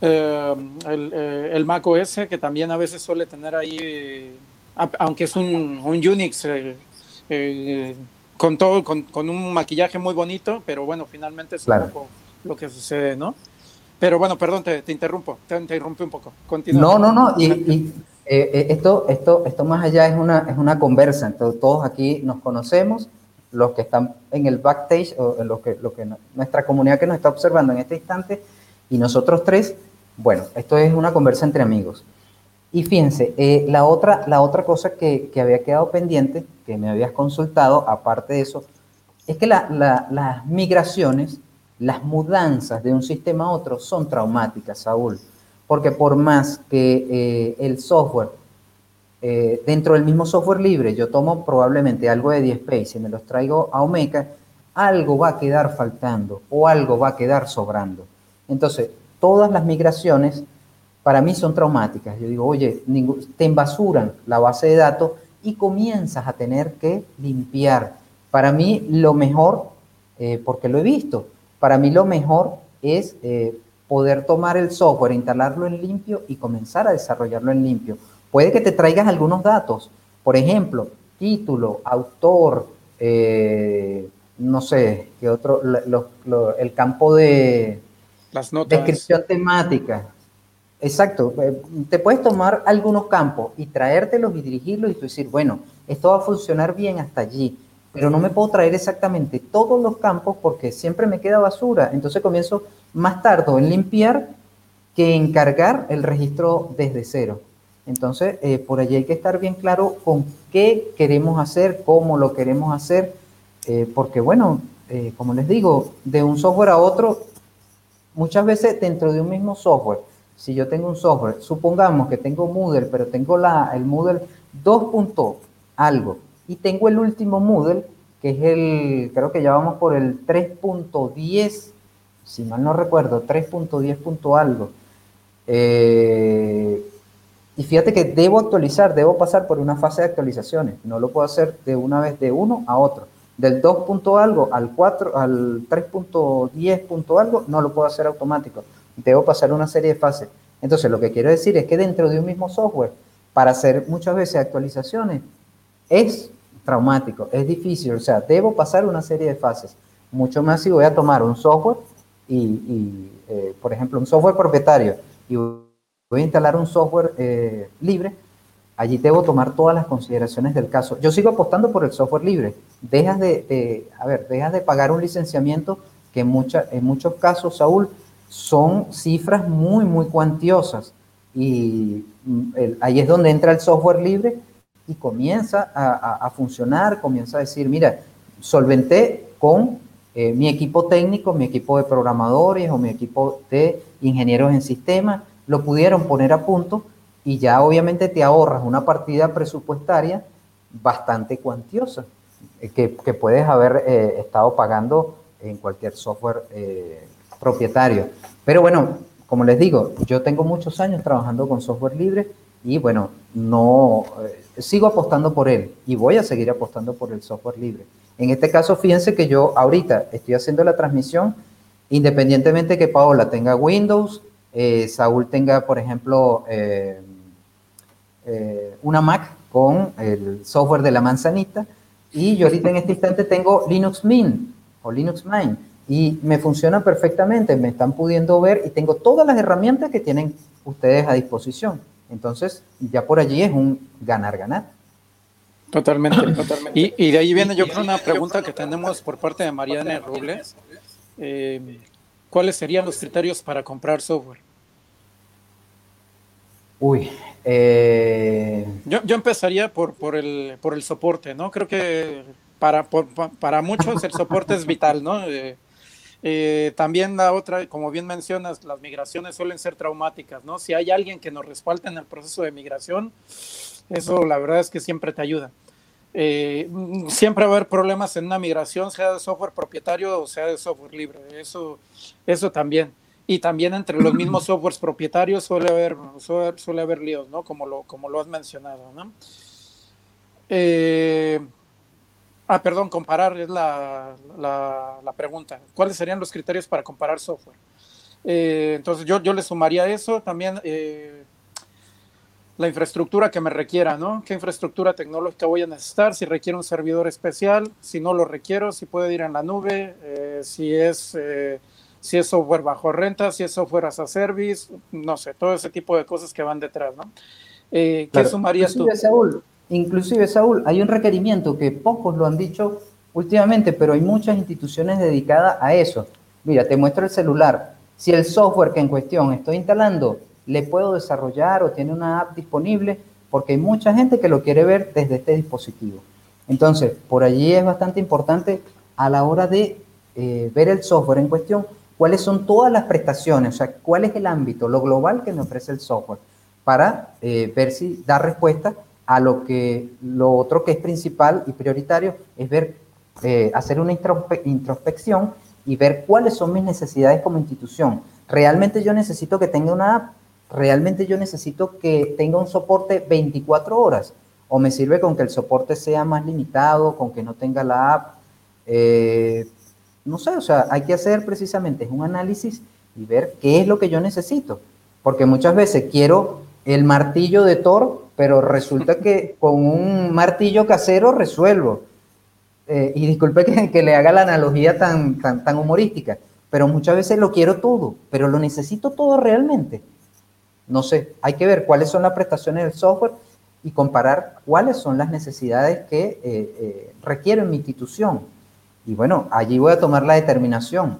eh, el, el, Mac OS, que también a veces suele tener ahí, aunque es un, un Unix con todo, con, con, un maquillaje muy bonito, pero bueno, finalmente es un poco lo que sucede, ¿no? Pero bueno, perdón, te, te interrumpo, te, te interrumpí un poco. Continúa. No, no, no, y, y esto, esto, esto más allá es una, es una conversa, entonces todos aquí nos conocemos, los que están en el backstage o en lo que, lo que nuestra comunidad que nos está observando en este instante y nosotros tres, bueno, esto es una conversa entre amigos. Y fíjense, eh, la, otra, la otra cosa que, que, había quedado pendiente, que me habías consultado, aparte de eso, es que la, la, las migraciones, las mudanzas de un sistema a otro son traumáticas, Saúl, porque por más que eh, el software eh, dentro del mismo software libre, yo tomo probablemente algo de DSpace y me los traigo a Omeka, algo va a quedar faltando o algo va a quedar sobrando. Entonces, todas las migraciones para mí son traumáticas. Yo digo, oye, te embasuran la base de datos y comienzas a tener que limpiar. Para mí lo mejor, eh, porque lo he visto, para mí lo mejor es eh, poder tomar el software, instalarlo en limpio y comenzar a desarrollarlo en limpio puede que te traigas algunos datos. Por ejemplo, título, autor, eh, no sé, qué otro, el campo de Las notas. descripción temática. Exacto, eh, te puedes tomar algunos campos y traértelos y dirigirlos y tú decir, bueno, esto va a funcionar bien hasta allí, pero no me puedo traer exactamente todos los campos porque siempre me queda basura. Entonces comienzo más tarde en limpiar que en cargar el registro desde cero. Entonces, eh, por allí hay que estar bien claro con qué queremos hacer, cómo lo queremos hacer, eh, porque bueno, como les digo, de un software a otro, muchas veces dentro de un mismo software, si yo tengo un software, supongamos que tengo Moodle, pero tengo la, el Moodle 2. algo, y tengo el último Moodle, que es el, creo que ya vamos por el 3.10, si mal no recuerdo, 3.10. algo. Eh, y fíjate que debo actualizar, debo pasar por una fase de actualizaciones. No lo puedo hacer de una vez de uno a otro. Del 2. algo al 4, al 3.10. algo, no lo puedo hacer automático. Debo pasar una serie de fases. Entonces, lo que quiero decir es que dentro de un mismo software, para hacer muchas veces actualizaciones, es traumático, es difícil. O sea, debo pasar una serie de fases. Mucho más si voy a tomar un software y, eh, por ejemplo, un software propietario y voy a instalar un software eh, libre, allí debo tomar todas las consideraciones del caso. Yo sigo apostando por el software libre. Dejas de, a ver, dejas de pagar un licenciamiento que en, en muchos casos, Saúl, son cifras muy, muy cuantiosas. Y mm, ahí es donde entra el software libre y comienza a, funcionar, comienza a decir, mira, solventé con eh, mi equipo técnico, mi equipo de programadores o mi equipo de ingenieros en sistemas, lo pudieron poner a punto y ya obviamente te ahorras una partida presupuestaria bastante cuantiosa eh, que, puedes haber eh, estado pagando en cualquier software propietario. Pero bueno, como les digo, yo tengo muchos años trabajando con software libre y bueno, no eh, sigo apostando por él y voy a seguir apostando por el software libre. En este caso, fíjense que yo ahorita estoy haciendo la transmisión independientemente que Paola tenga Windows, eh, Saúl tenga, por ejemplo, eh, una Mac con el software de la manzanita y yo ahorita en este instante tengo Linux Mint o Linux Mint y me funciona perfectamente, me están pudiendo ver y tengo todas las herramientas que tienen ustedes a disposición. Entonces, ya por allí es un ganar-ganar. Totalmente, totalmente. Y, de ahí viene yo creo una pregunta que tenemos por parte de Mariana Robles. Eh, ¿Cuáles serían los criterios para comprar software? Uy, eh... yo, yo, empezaría por, por, el, por el soporte, ¿no? Creo que para, para muchos el soporte es vital, ¿no? Eh, eh, también la otra, como bien mencionas, las migraciones suelen ser traumáticas, ¿no? Si hay alguien que nos respalde en el proceso de migración, eso la verdad es que siempre te ayuda. Eh, siempre va a haber problemas en una migración, sea de software propietario o sea de software libre, eso, eso también. Y también entre los mismos softwares propietarios suele haber, suele, haber líos, ¿no? Como lo, como lo has mencionado, ¿no? Eh, Ah, perdón, comparar es la, la, pregunta. ¿Cuáles serían los criterios para comparar software? Eh, entonces yo, yo le sumaría eso también eh, la infraestructura que me requiera, ¿no? ¿Qué infraestructura tecnológica voy a necesitar? Si requiere un servidor especial, si no lo requiero, si puede ir en la nube, eh, si, es, si es software bajo renta, si es software as a service, no sé, todo ese tipo de cosas que van detrás, ¿no? ¿Qué sumarías tú? Inclusive, Saúl, hay un requerimiento que pocos lo han dicho últimamente, pero hay muchas instituciones dedicadas a eso. Mira, te muestro el celular. Si el software que en cuestión estoy instalando le puedo desarrollar o tiene una app disponible, porque hay mucha gente que lo quiere ver desde este dispositivo. Entonces, por allí es bastante importante a la hora de eh, ver el software en cuestión, cuáles son todas las prestaciones, o sea, cuál es el ámbito, lo global que me ofrece el software, para eh, ver si da respuesta a lo que lo otro que es principal y prioritario es ver, eh, hacer una introspección y ver cuáles son mis necesidades como institución. Realmente yo necesito que tenga una app, realmente yo necesito que tenga un soporte 24 horas, o me sirve con que el soporte sea más limitado, con que no tenga la app. Eh, no sé, o sea, hay que hacer precisamente un análisis y ver qué es lo que yo necesito. Porque muchas veces quiero el martillo de Thor pero resulta que con un martillo casero resuelvo. Eh, y disculpe que, le haga la analogía tan, tan, humorística, pero muchas veces lo quiero todo, pero lo necesito todo realmente. No sé, hay que ver cuáles son las prestaciones del software y comparar cuáles son las necesidades que eh, eh, requiere mi institución. Y bueno, allí voy a tomar la determinación,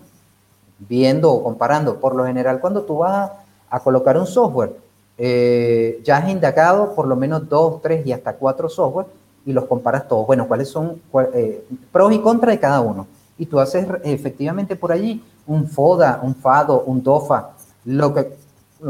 viendo o comparando. Por lo general, cuando tú vas a colocar un software, eh, ya has indagado por lo menos dos, tres y hasta cuatro software y los comparas todos. Bueno, cuáles son eh, pros y contras de cada uno. Y tú haces efectivamente por allí un FODA, un FADO, un DOFA, lo que,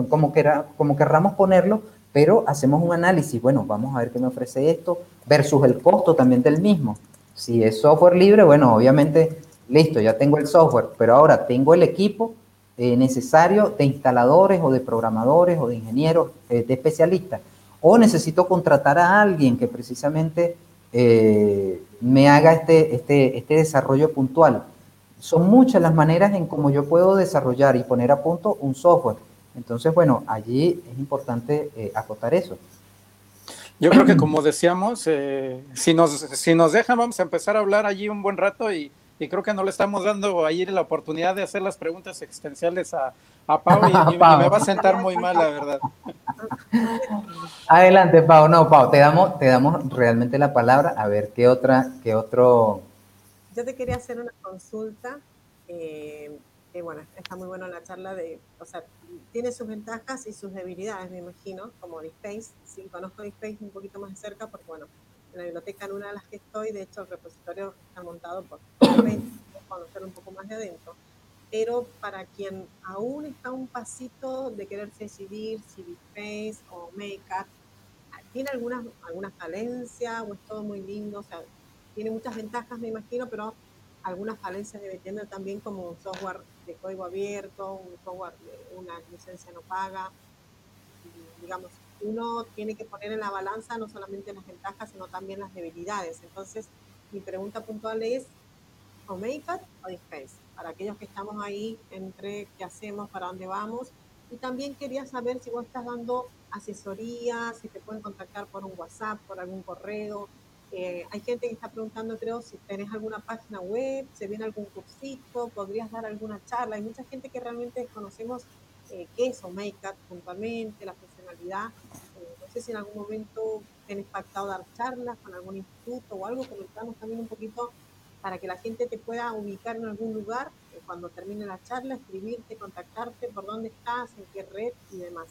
como, como querramos ponerlo, pero hacemos un análisis. Bueno, vamos a ver qué me ofrece esto versus el costo también del mismo. Si es software libre, bueno, obviamente, listo, ya tengo el software, pero ahora tengo el equipo eh, necesario de instaladores o de programadores o de ingenieros, eh, de especialistas. O necesito contratar a alguien que precisamente eh, me haga este, este, este desarrollo puntual. Son muchas las maneras en cómo yo puedo desarrollar y poner a punto un software. Entonces, bueno, allí es importante acotar eso. Yo creo que como decíamos, si, nos, si nos dejan, vamos a empezar a hablar allí un buen rato y, y creo que no le estamos dando ahí la oportunidad de hacer las preguntas existenciales a, a Pau y, me va a sentar muy mal, la verdad. Adelante, Pau. No, Pau, te damos, te damos realmente la palabra. A ver, ¿qué otra, qué otro? Yo te quería hacer una consulta. Eh, que bueno, está muy buena la charla de, o sea, tiene sus ventajas y sus debilidades, me imagino, como DeepSpace. Sí, conozco DeepSpace un poquito más de cerca porque, bueno, en la biblioteca en una de las que estoy, de hecho, el repositorio está montado por conocer un poco más de adentro. Pero para quien aún está un pasito de quererse decidir si DeepSpace o Makeup, ¿tiene algunas, algunas falencias o es todo muy lindo? O sea, tiene muchas ventajas, me imagino, pero algunas falencias debe tener también como un software de código abierto, un software una licencia no paga. digamos, uno tiene que poner en la balanza no solamente las ventajas, sino también las debilidades. Entonces, mi pregunta puntual es, ¿o Makeup o Dispace? Para aquellos que estamos ahí entre qué hacemos, para dónde vamos. Y también quería saber si vos estás dando asesoría, si te pueden contactar por un WhatsApp, por algún correo, eh, hay gente que está preguntando, creo, si tenés alguna página web, si viene algún cursito, podrías dar alguna charla. Hay mucha gente que realmente desconocemos eh, qué es Omeicat puntualmente, la funcionalidad. Eh, no sé si en algún momento tenés pactado dar charlas con algún instituto o algo. Comentamos también un poquito para que la gente te pueda ubicar en algún lugar cuando termine la charla, escribirte, contactarte, por dónde estás, en qué red y demás.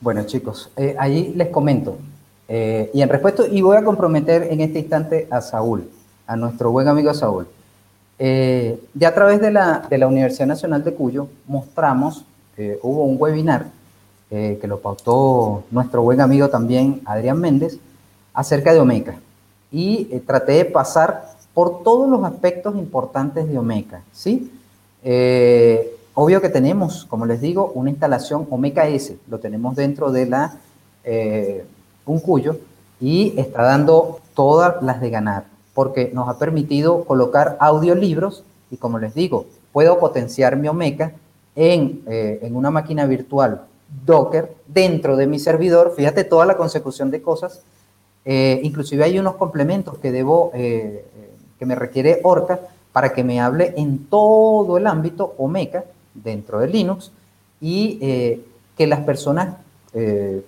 Bueno, chicos, ahí les comento. Eh, y en respuesta, y voy a comprometer en este instante a Saúl, a nuestro buen amigo Saúl. Eh, ya a través de la, de la, Universidad Nacional de Cuyo mostramos, eh, hubo un webinar que lo pautó nuestro buen amigo también Adrián Méndez acerca de Omeca. Y traté de pasar por todos los aspectos importantes de Omeca, ¿sí? obvio que tenemos, como les digo, una instalación Omeca S, lo tenemos dentro de la un cuyo, y está dando todas las de ganar, porque nos ha permitido colocar audiolibros y como les digo, puedo potenciar mi Omeca en, eh, en una máquina virtual Docker dentro de mi servidor, fíjate toda la consecución de cosas, eh, inclusive hay unos complementos que debo, eh, que me requiere Orca para que me hable en todo el ámbito Omeca dentro de Linux y que las personas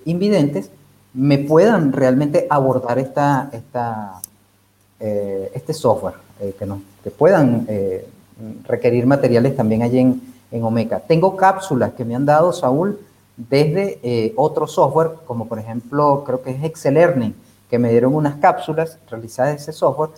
invidentes me puedan realmente abordar esta, esta, eh, este software, eh, que, no, que puedan eh, requerir materiales también allí en, en, Omeca. Tengo cápsulas que me han dado, Saúl, desde otro software, como por ejemplo, creo que es Excel Learning, que me dieron unas cápsulas realizadas de ese software.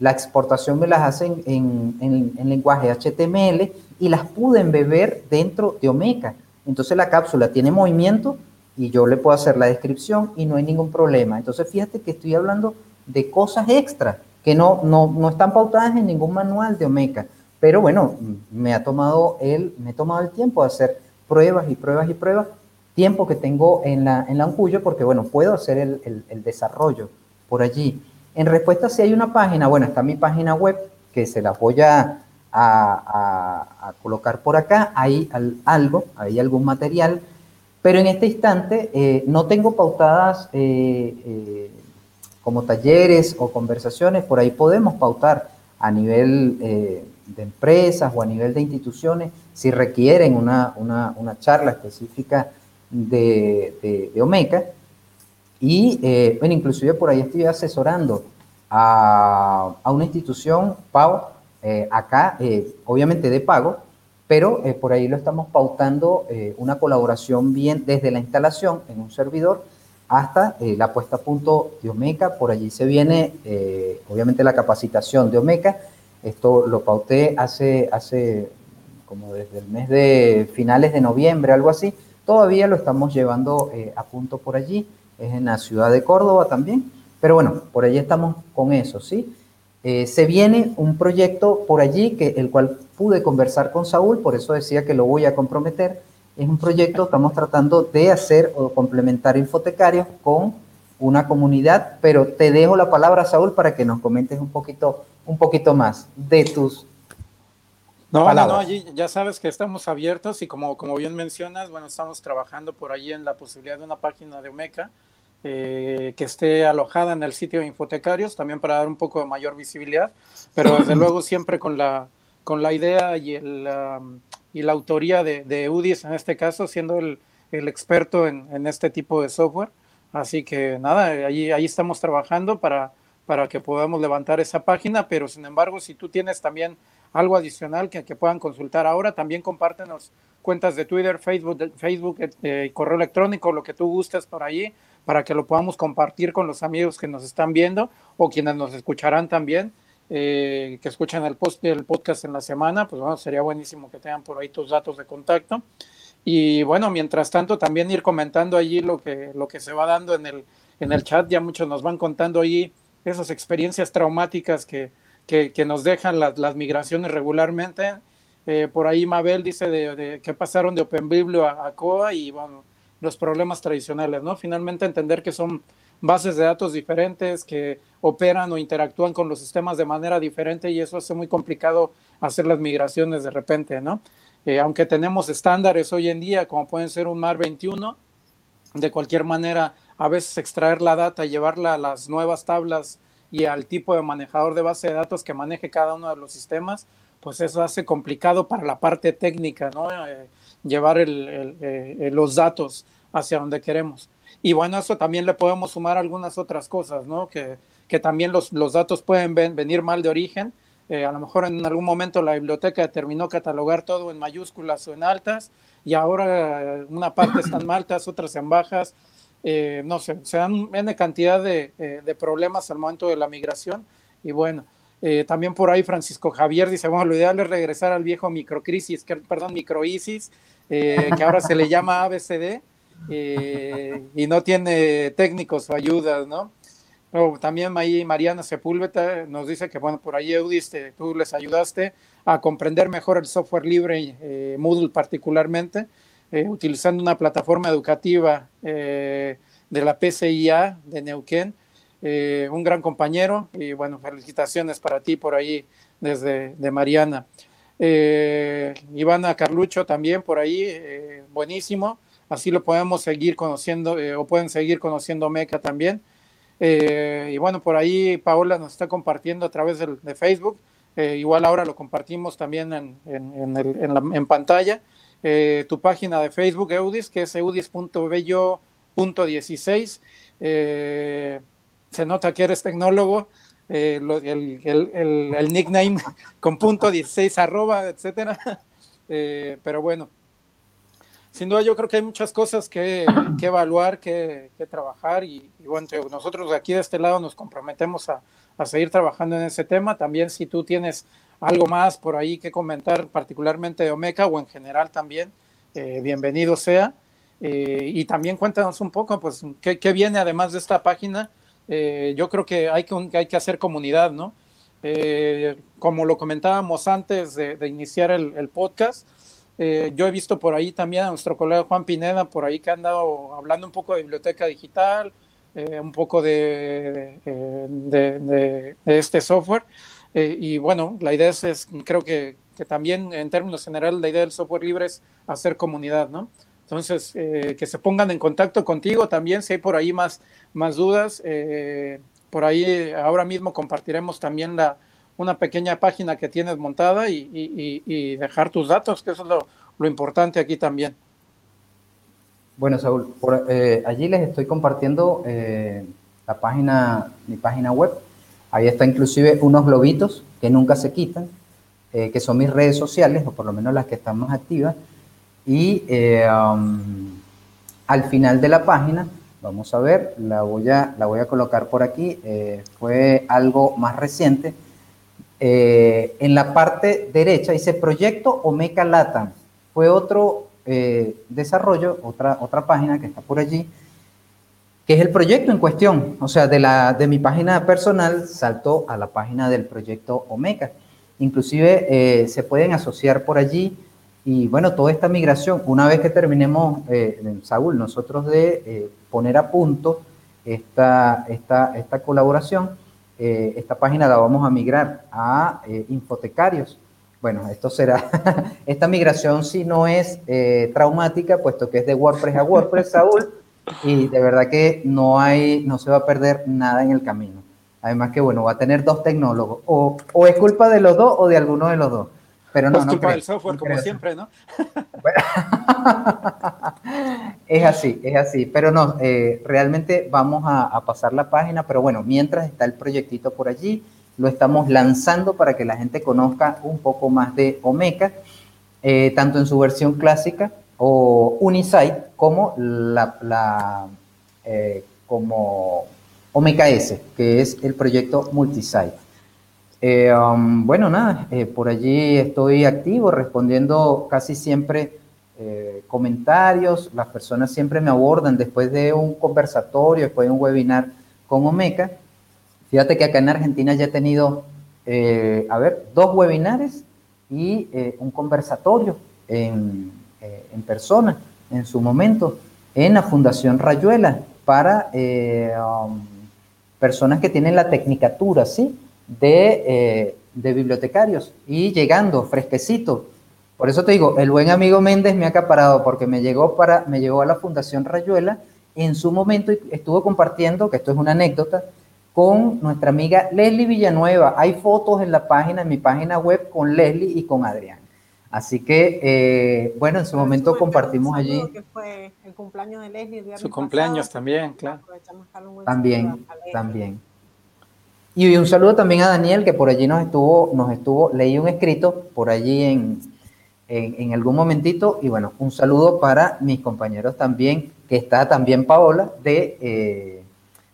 La exportación me las hacen en, en, en lenguaje HTML y las pude embeber dentro de Omeca. Entonces la cápsula tiene movimiento, y yo le puedo hacer la descripción y no hay ningún problema. Entonces, fíjate que estoy hablando de cosas extra que no, no, no están pautadas en ningún manual de Omeca. Pero bueno, me ha tomado el, me he tomado el tiempo de hacer pruebas y pruebas y pruebas, tiempo que tengo en la, en la Uncuyo, porque bueno, puedo hacer el, el, desarrollo por allí. En respuesta, si hay una página, bueno, está mi página web, que se la voy a, a, a colocar por acá, hay algo, hay algún material. Pero en este instante eh, no tengo pautadas eh, eh, como talleres o conversaciones, por ahí podemos pautar a nivel de empresas o a nivel de instituciones si requieren una, una, una charla específica de, de, Omeca. Y bueno, inclusive por ahí estoy asesorando a, a una institución, PAO, acá, obviamente de pago, pero eh, por ahí lo estamos pautando eh, una colaboración bien desde la instalación en un servidor hasta eh, la puesta a punto de Omeca. Por allí se viene, obviamente, la capacitación de Omeca. Esto lo pauté hace, hace como desde el mes de finales de noviembre, algo así. Todavía lo estamos llevando a punto por allí. Es en la ciudad de Córdoba también. Pero bueno, por allí estamos con eso, ¿sí? se viene un proyecto por allí que el cual pude conversar con Saúl, por eso decía que lo voy a comprometer. Es un proyecto, estamos tratando de hacer o complementar infotecarios con una comunidad, pero te dejo la palabra, Saúl, para que nos comentes un poquito, un poquito más de tus no, no, no, allí ya sabes que estamos abiertos y como, como bien mencionas, bueno, estamos trabajando por allí en la posibilidad de una página de Omeca eh, que esté alojada en el sitio de Infotecarios, también para dar un poco de mayor visibilidad, pero desde luego siempre con la, con la idea y, el, y la autoría de, de, UDIS en este caso, siendo el, el experto en, en, este tipo de software. Así que nada, ahí, ahí estamos trabajando para, para que podamos levantar esa página, pero sin embargo, si tú tienes también algo adicional que, que puedan consultar ahora, también compártenos cuentas de Twitter, Facebook, Facebook eh, correo electrónico, lo que tú gustes por ahí, para que lo podamos compartir con los amigos que nos están viendo o quienes nos escucharán también, eh, que escuchan el, post, el podcast en la semana, pues bueno, sería buenísimo que tengan por ahí tus datos de contacto. Y bueno, mientras tanto, también ir comentando allí lo que, lo que se va dando en el, en el chat, ya muchos nos van contando allí esas experiencias traumáticas que, que, nos dejan las, migraciones regularmente. Eh, por ahí Mabel dice de, que pasaron de OpenBiblio a, a COA y bueno, los problemas tradicionales, ¿no? Finalmente entender que son bases de datos diferentes que operan o interactúan con los sistemas de manera diferente y eso hace muy complicado hacer las migraciones de repente, ¿no? Eh, aunque tenemos estándares hoy en día, como pueden ser un MAR 21, de cualquier manera, a veces extraer la data, llevarla a las nuevas tablas y al tipo de manejador de base de datos que maneje cada uno de los sistemas, pues eso hace complicado para la parte técnica, ¿no? Eh, llevar eh, los datos hacia donde queremos. Y bueno, eso también le podemos sumar algunas otras cosas, ¿no? Que, que también los, los datos pueden ven, venir mal de origen. Eh, a lo mejor en algún momento la biblioteca determinó catalogar todo en mayúsculas o en altas y ahora una parte están en altas, otras en bajas. Eh, no sé, se dan N cantidad de, eh, de, problemas al momento de la migración. Y bueno, eh, también por ahí Francisco Javier dice, bueno, lo ideal es regresar al viejo microcrisis, que, perdón, microisis, que ahora se le llama ABCD y no tiene técnicos o ayudas, ¿no? O también ahí Mariana Sepúlveda nos dice que, bueno, por ahí Eudis, tú les ayudaste a comprender mejor el software libre, eh, Moodle particularmente, eh, utilizando una plataforma educativa eh, de la PCIA de Neuquén. un gran compañero y, bueno, felicitaciones para ti por ahí desde de Mariana. Ivana Carlucho también por ahí, buenísimo así lo podemos seguir conociendo eh, o pueden seguir conociendo Meca también. Eh, y bueno, por ahí Paola nos está compartiendo a través de, Facebook. Eh, igual ahora lo compartimos también en, en pantalla. Eh, tu página de Facebook, Eudis, que es eudis.bello.16. se nota que eres tecnólogo. Lo, el, el, el, nickname con punto 16 arroba, etcétera. pero bueno, sin duda yo creo que hay muchas cosas que, que evaluar, que, que trabajar y, y, bueno, nosotros aquí de este lado nos comprometemos a, a, seguir trabajando en ese tema. También si tú tienes algo más por ahí que comentar, particularmente de Omeca o en general también, eh, bienvenido sea. Eh, y también cuéntanos un poco, pues, qué, qué viene además de esta página. Eh, yo creo que hay que, hay que hacer comunidad, ¿no? Eh, como lo comentábamos antes de, de iniciar el, el podcast, eh, yo he visto por ahí también a nuestro colega Juan Pineda, por ahí que ha andado hablando un poco de biblioteca digital, eh, un poco de, de, de este software. Eh, y bueno, la idea es, creo que, también en términos generales, la idea del software libre es hacer comunidad, ¿no? Entonces, eh, que se pongan en contacto contigo también, si hay por ahí más, más dudas. Eh, por ahí ahora mismo compartiremos también la, una pequeña página que tienes montada y, dejar tus datos, que eso es lo, importante aquí también. Bueno, Saúl, por, allí les estoy compartiendo la página, mi página web. Ahí está inclusive unos globitos que nunca se quitan, eh, que son mis redes sociales, o por lo menos las que están más activas. Y um, al final de la página, vamos a ver, la voy a, la voy a colocar por aquí, fue algo más reciente, eh, en la parte derecha dice Proyecto Omeca Latam. Fue otro eh, desarrollo, otra, otra página que está por allí, que es el proyecto en cuestión. O sea, de, la, de mi página personal saltó a la página del proyecto Omeca. Inclusive eh, se pueden asociar por allí y bueno, toda esta migración, una vez que terminemos, eh, Saúl, nosotros de eh, poner a punto esta, esta, esta colaboración, eh, esta página la vamos a migrar a infotecarios. Bueno, esto será, esta migración si no es traumática, puesto que es de WordPress a WordPress, Saúl, y de verdad que no hay, no se va a perder nada en el camino. Además que, bueno, va a tener dos tecnólogos. O, o es culpa de los dos o de alguno de los dos. Pero no, es no culpa creo, del software, no como creo. siempre, ¿no? es así, es así. Pero no, eh, realmente vamos a, a pasar la página. Pero bueno, mientras está el proyectito por allí, lo estamos lanzando para que la gente conozca un poco más de Omeca, eh, tanto en su versión clásica o Unisite como la, la, eh, como Omeca S, que es el proyecto multisite. Eh, um, bueno, nada, eh, por allí estoy activo respondiendo casi siempre comentarios. Las personas siempre me abordan después de un conversatorio, después de un webinar con Omeca. Fíjate que acá en Argentina ya he tenido, a ver, dos webinares y un conversatorio en, eh, en persona en su momento en la Fundación Rayuela para eh, um, personas que tienen la tecnicatura, ¿sí? De, eh, de bibliotecarios y llegando fresquecito. Por eso te digo, el buen amigo Méndez me ha acaparado porque me llegó, para, me llegó a la Fundación Rayuela en su momento estuvo compartiendo, que esto es una anécdota, con nuestra amiga Leslie Villanueva. Hay fotos en la página, en mi página web, con Leslie y con Adrián. Así que, eh, bueno, en su momento compartimos allí. Que fue el cumpleaños de Leslie el Su cumpleaños pasado. también, claro. También, también. Y un saludo también a Daniel, que por allí nos estuvo, nos estuvo, leí un escrito por allí en, en, en algún momentito. Y bueno, un saludo para mis compañeros también, que está también Paola, de eh,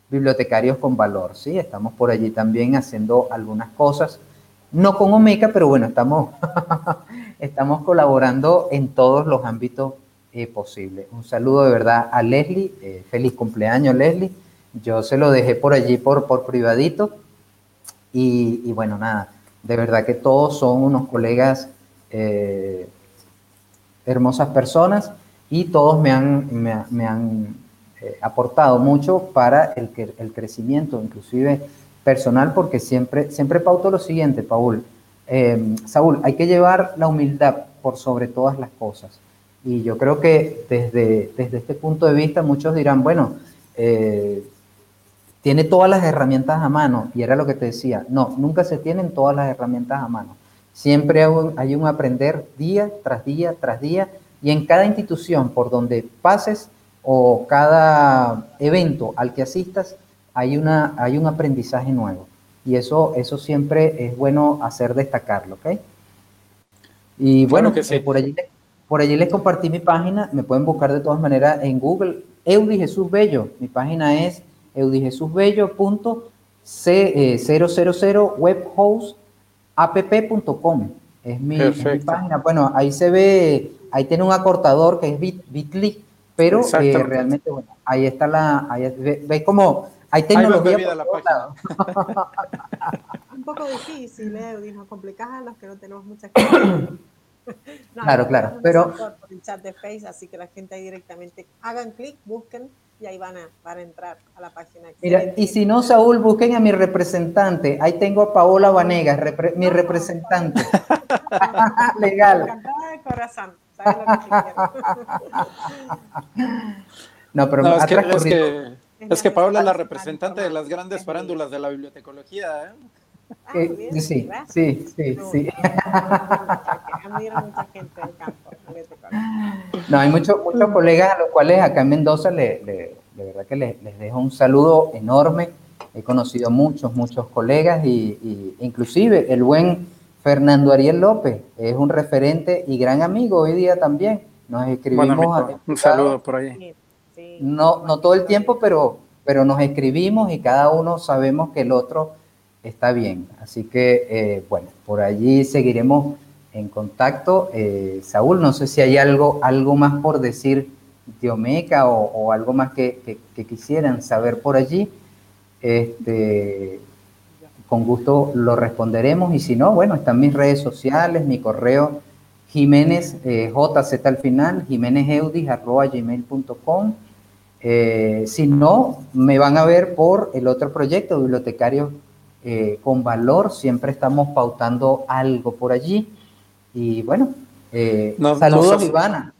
Bibliotecarios con Valor. Sí, estamos por allí también haciendo algunas cosas, no con Omeca, pero bueno, estamos, estamos colaborando en todos los ámbitos eh, posibles. Un saludo de verdad a Leslie, eh, feliz cumpleaños Leslie. Yo se lo dejé por allí por, por privadito. Y, y bueno, nada, de verdad que todos son unos colegas, eh, hermosas personas y todos me han, me, me han eh, aportado mucho para el, el crecimiento, inclusive personal, porque siempre, siempre pauto lo siguiente, Paul. Eh, Saúl, hay que llevar la humildad por sobre todas las cosas. Y yo creo que desde, desde este punto de vista muchos dirán, bueno, eh, tiene todas las herramientas a mano, y era lo que te decía, no, nunca se tienen todas las herramientas a mano. Siempre hay un, aprender día tras día tras día, y en cada institución por donde pases o cada evento al que asistas, hay, una, hay un aprendizaje nuevo. Y eso, eso siempre es bueno hacer destacarlo, ¿ok? Y Claro bueno, que sí. eh, por, allí, por allí les compartí mi página, me pueden buscar de todas maneras en Google, Eudi Jesús Bello, mi página es eudijesusbello.000 webhostapp.com. Es mi, es mi página. Bueno, ahí se ve, ahí tiene un acortador que es bit, bit.ly, pero eh, realmente, bueno, ahí está la, ahí, ve- como hay tecnología por la página. Un poco difícil, Eudis, nos complicás a los que no tenemos mucha gente. No, Claro, claro, pero- Por, el chat de Face, así que la gente ahí directamente hagan clic, busquen y ahí van a, van a entrar a la página. Mira, y si no, Saúl, busquen a mi representante. Ahí tengo a Paola Vanegas, repre- mi representante legal. Encantada de corazón. ¿sabes lo que te quiero? No, pero No, es ha que, es transcurrido. que, Es que la Paola es la representante de las grandes Es farándulas de la bibliotecología. ¿eh? Ah, Eh, bien, sí, sí, sí, Me sí. gusta. Admiro mucha gente del campo. de tu campo. No, hay muchos muchos colegas a los cuales acá en Mendoza le, le- de verdad que les, les dejo un saludo enorme. He conocido muchos, muchos colegas y, y inclusive el buen Fernando Ariel López es un referente y gran amigo hoy día también. Nos escribimos. Bueno, amigo, un saludo por ahí. No, no todo el tiempo, pero, pero nos escribimos y cada uno sabemos que el otro está bien. Así que, eh, bueno, por allí seguiremos en contacto. Eh, Saúl, no sé si hay algo, algo más por decir de Omeca o, algo más que, quisieran saber por allí. Este, con gusto lo responderemos y si no, bueno, están mis redes sociales, mi correo Jiménez, eh, JZ al final, jiménezeudis arroba gmail.com. Eh, si no, me van a ver por el otro proyecto, Bibliotecarios eh, con Valor. Siempre estamos pautando algo por allí. Y bueno, eh, saludos, nosotros- Ivana.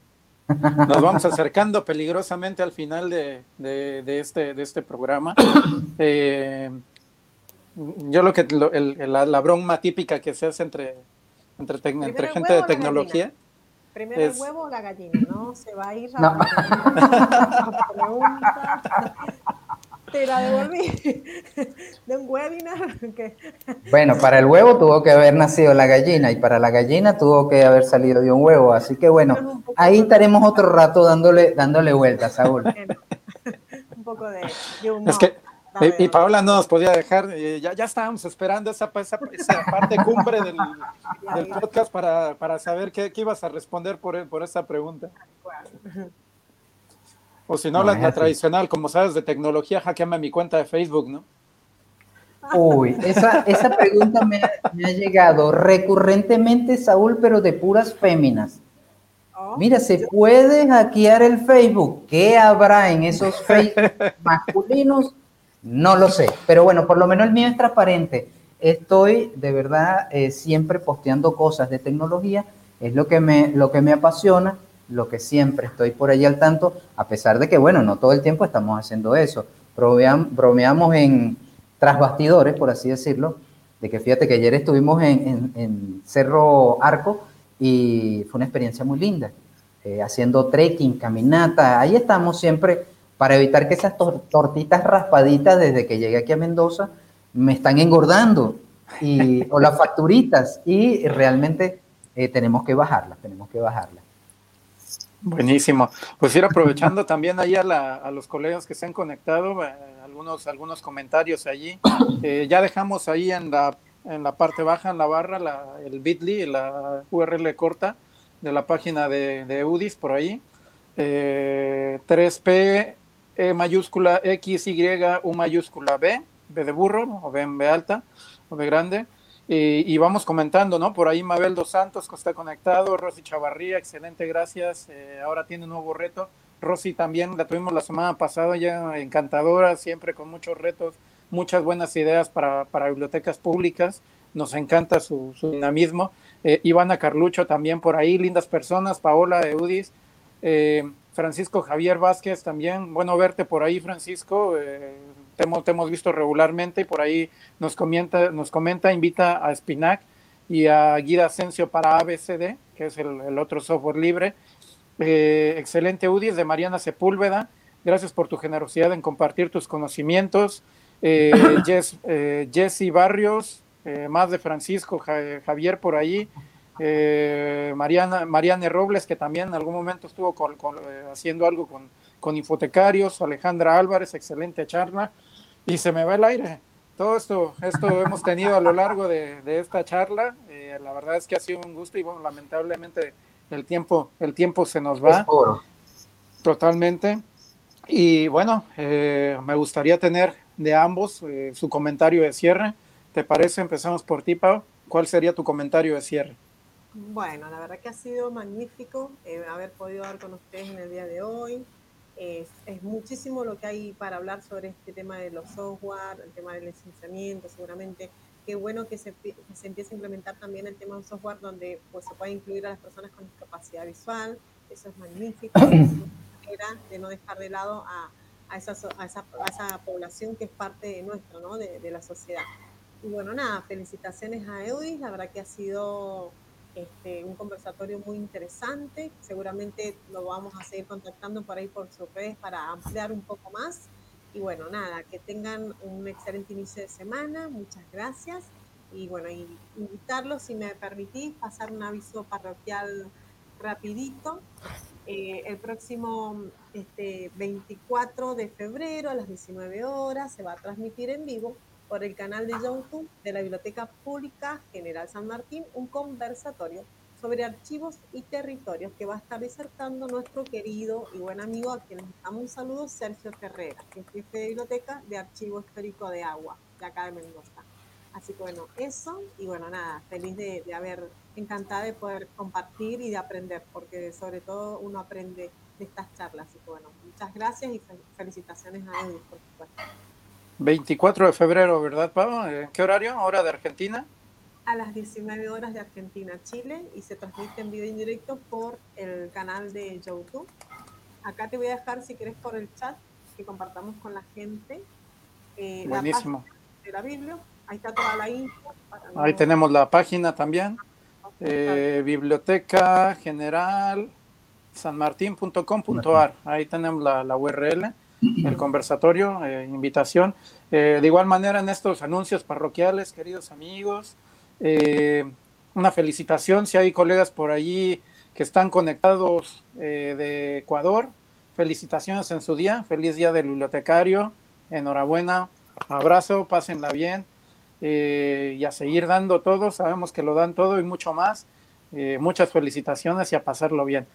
Nos vamos acercando peligrosamente al final de, de, este, de este programa. Eh, yo lo que la, broma típica que se hace entre, entre, entre gente de tecnología. Primero el huevo o la gallina, ¿no? Se va a ir a la pregunta. Te la devolví de un webinar. Bueno, para el huevo tuvo que haber nacido la gallina y para la gallina tuvo que haber salido de un huevo. Así que bueno, ahí estaremos otro rato dándole, dándole vueltas, Saúl. un poco de, Es que y, Paola no nos podía dejar, eh, ya, ya estábamos esperando esa, esa, parte cumbre del, podcast para, para saber qué, qué, ibas a responder por, por esa pregunta. O si no, la, tradicional, como sabes, de tecnología, hackeame mi cuenta de Facebook, ¿no? Uy, esa, esa pregunta me ha, me ha, llegado recurrentemente, Saúl, pero de puras féminas. Oh, Mira, ¿se puede hackear el Facebook? ¿Qué habrá en esos Facebook masculinos? No lo sé, pero bueno, por lo menos el mío es transparente. Estoy de verdad eh, siempre posteando cosas de tecnología, es lo que, me, lo que me apasiona, lo que siempre estoy por ahí al tanto, a pesar de que, bueno, no todo el tiempo estamos haciendo eso. bromeamos en tras bastidores, por así decirlo, de que fíjate que ayer estuvimos en, Cerro Arco y fue una experiencia muy linda, eh, haciendo trekking, caminata, ahí estamos siempre para evitar que esas tortitas raspaditas desde que llegué aquí a Mendoza me están engordando y, o las facturitas y realmente eh, tenemos que bajarlas, tenemos que bajarlas. Buenísimo. Pues ir aprovechando también ahí a, los colegas que se han conectado, eh, algunos, algunos comentarios allí. Eh, ya dejamos ahí en la, en la parte baja, en la barra, la, el bit.ly, la URL corta de la página de, de UDIS por ahí. 3P e mayúscula X, Y, U mayúscula B, B de burro, o B, B alta, o B grande. Y, vamos comentando, ¿no? Por ahí Mabel Dos Santos, que está conectado, Rosy Chavarría, excelente, gracias. Eh, ahora tiene un nuevo reto. Rosy también la tuvimos la semana pasada, ya encantadora, siempre con muchos retos, muchas buenas ideas para, para bibliotecas públicas. Nos encanta su, dinamismo. Eh, Ivana Carlucho también por ahí, lindas personas, Paola Eudis. Eh, Francisco Javier Vázquez también, bueno verte por ahí, Francisco. Eh, te, hemos, visto regularmente y por ahí nos comenta, nos comenta, invita a Spinac y a Guida Asensio para ABCD, que es el, otro software libre. Eh, excelente UDIs de Mariana Sepúlveda. Gracias por tu generosidad en compartir tus conocimientos. Eh, Jesse Barrios, más de Francisco Javier por ahí. Eh, Mariana, Mariane Robles, que también en algún momento estuvo eh, haciendo algo con, con, Infotecarios, Alejandra Álvarez, excelente charla, y se me va el aire. Todo esto, esto hemos tenido a lo largo de, esta charla. Eh, la verdad es que ha sido un gusto y bueno, lamentablemente el tiempo, el tiempo se nos va. Totalmente. Y bueno, me gustaría tener de ambos su comentario de cierre. ¿Te parece? Empezamos por ti, Pau. ¿Cuál sería tu comentario de cierre? Bueno, la verdad que ha sido magnífico eh, haber podido hablar con ustedes en el día de hoy. Es, muchísimo lo que hay para hablar sobre este tema de los software, el tema del licenciamiento, seguramente. Qué bueno que se, se empiece a implementar también el tema de un software donde pues, se pueda incluir a las personas con discapacidad visual. Eso es magnífico. Era de no dejar de lado a, a, esa, a, esa, a esa, población que es parte de nuestra, ¿no? de, de la sociedad. Y bueno, nada, felicitaciones a Eudis. La verdad que ha sido conversatorio muy interesante. Seguramente lo vamos a seguir contactando por ahí por sus redes para ampliar un poco más. Y bueno, nada, que tengan un excelente inicio de semana. Muchas gracias. Y bueno, invitarlos, si me permitís, pasar un aviso parroquial rapidito. Eh, el próximo este, 24 de febrero a las 19 horas se va a transmitir en vivo por el canal de YouTube de la Biblioteca Pública General San Martín un conversatorio sobre archivos y territorios que va a estar disertando nuestro querido y buen amigo, a quien les damos un saludo, Sergio Ferreira, que es jefe de biblioteca de Archivo Histórico de Agua, de acá de Mendoza. Así que bueno, eso, y bueno, nada, feliz de, haber, encantada de poder compartir y de aprender, porque sobre todo uno aprende de estas charlas. Así que bueno, muchas gracias y felicitaciones a Edith, por supuesto. 24 de febrero, ¿verdad, Pablo? ¿En qué horario? ¿Hora de Argentina? A las 19 horas de Argentina, Chile y se transmite en vivo en directo por el canal de YouTube. Acá te voy a dejar, si quieres, por el chat que compartamos con la gente. Eh, Buenísimo. de la Biblia. Ahí está toda la info. Ahí tenemos la página también. Eh, biblioteca General sanmartin.com.ar. Ahí tenemos la, la, URL, el conversatorio, eh, invitación. de igual manera, en estos anuncios parroquiales, queridos amigos, una felicitación si hay colegas por allí que están conectados eh, de Ecuador. Felicitaciones en su día, feliz día del bibliotecario, enhorabuena, abrazo, pásenla bien eh, y a seguir dando todo, sabemos que lo dan todo y mucho más. Eh, muchas felicitaciones y a pasarlo bien.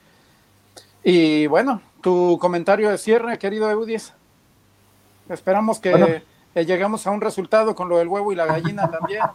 Y bueno, tu comentario de cierre, querido Eudis. Esperamos que lleguemos a un resultado con lo del huevo y la gallina también.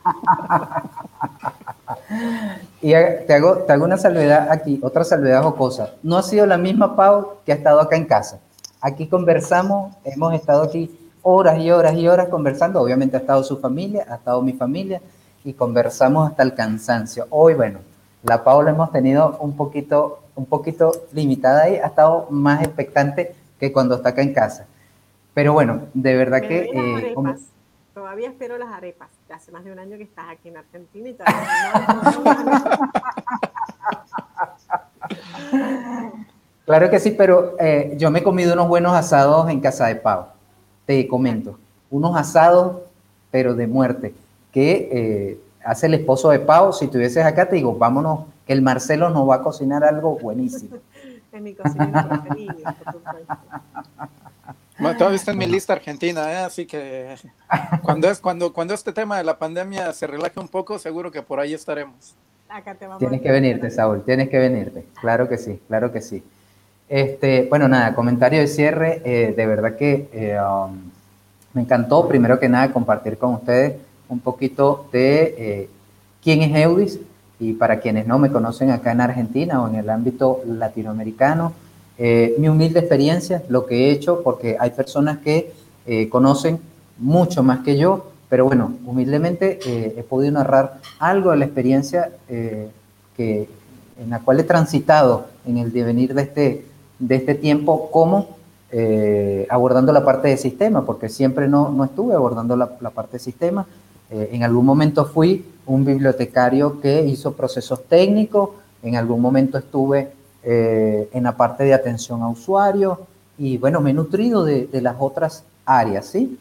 Y te hago, te hago una salvedad aquí, otra salvedad o cosa. No ha sido la misma Pau que ha estado acá en casa. Aquí conversamos, hemos estado aquí horas y horas y horas conversando. Obviamente ha estado su familia, ha estado mi familia y conversamos hasta el cansancio. Hoy, bueno, la Paula hemos tenido un poquito, un poquito limitada ahí, ha estado más expectante que cuando está acá en casa. Pero bueno, de verdad que... Eh, todavía espero las arepas. Hace más de un año que estás aquí en Argentina y todavía Claro que sí, pero eh, yo me he comido unos buenos asados en casa de Pau. Te comento, unos asados, pero de muerte, que eh, hace el esposo de Pau. Si estuvieses acá, te digo, vámonos, que el Marcelo nos va a cocinar algo buenísimo. en mi cocina preferido, todavía está en mi lista argentina, ¿eh? así que cuando, es, cuando, cuando este tema de la pandemia se relaje un poco, seguro que por ahí estaremos. tienes que venirte, Saúl, tienes que venirte. Claro que sí, claro que sí. Este, bueno, nada, comentario de cierre. Eh, de verdad que eh, um, me encantó, primero que nada, compartir con ustedes un poquito de quién es Eudis y para quienes no me conocen acá en Argentina o en el ámbito latinoamericano. Eh, mi humilde experiencia, lo que he hecho, porque hay personas que eh, conocen mucho más que yo, pero bueno, humildemente eh, he podido narrar algo de la experiencia que, en la cual he transitado en el devenir de este, de este tiempo como abordando la parte de sistema, porque siempre no, no estuve abordando la, la parte de sistema. en algún momento fui un bibliotecario que hizo procesos técnicos, en algún momento estuve eh, en la parte de atención a usuarios y bueno, me he nutrido de, las otras áreas, ¿sí?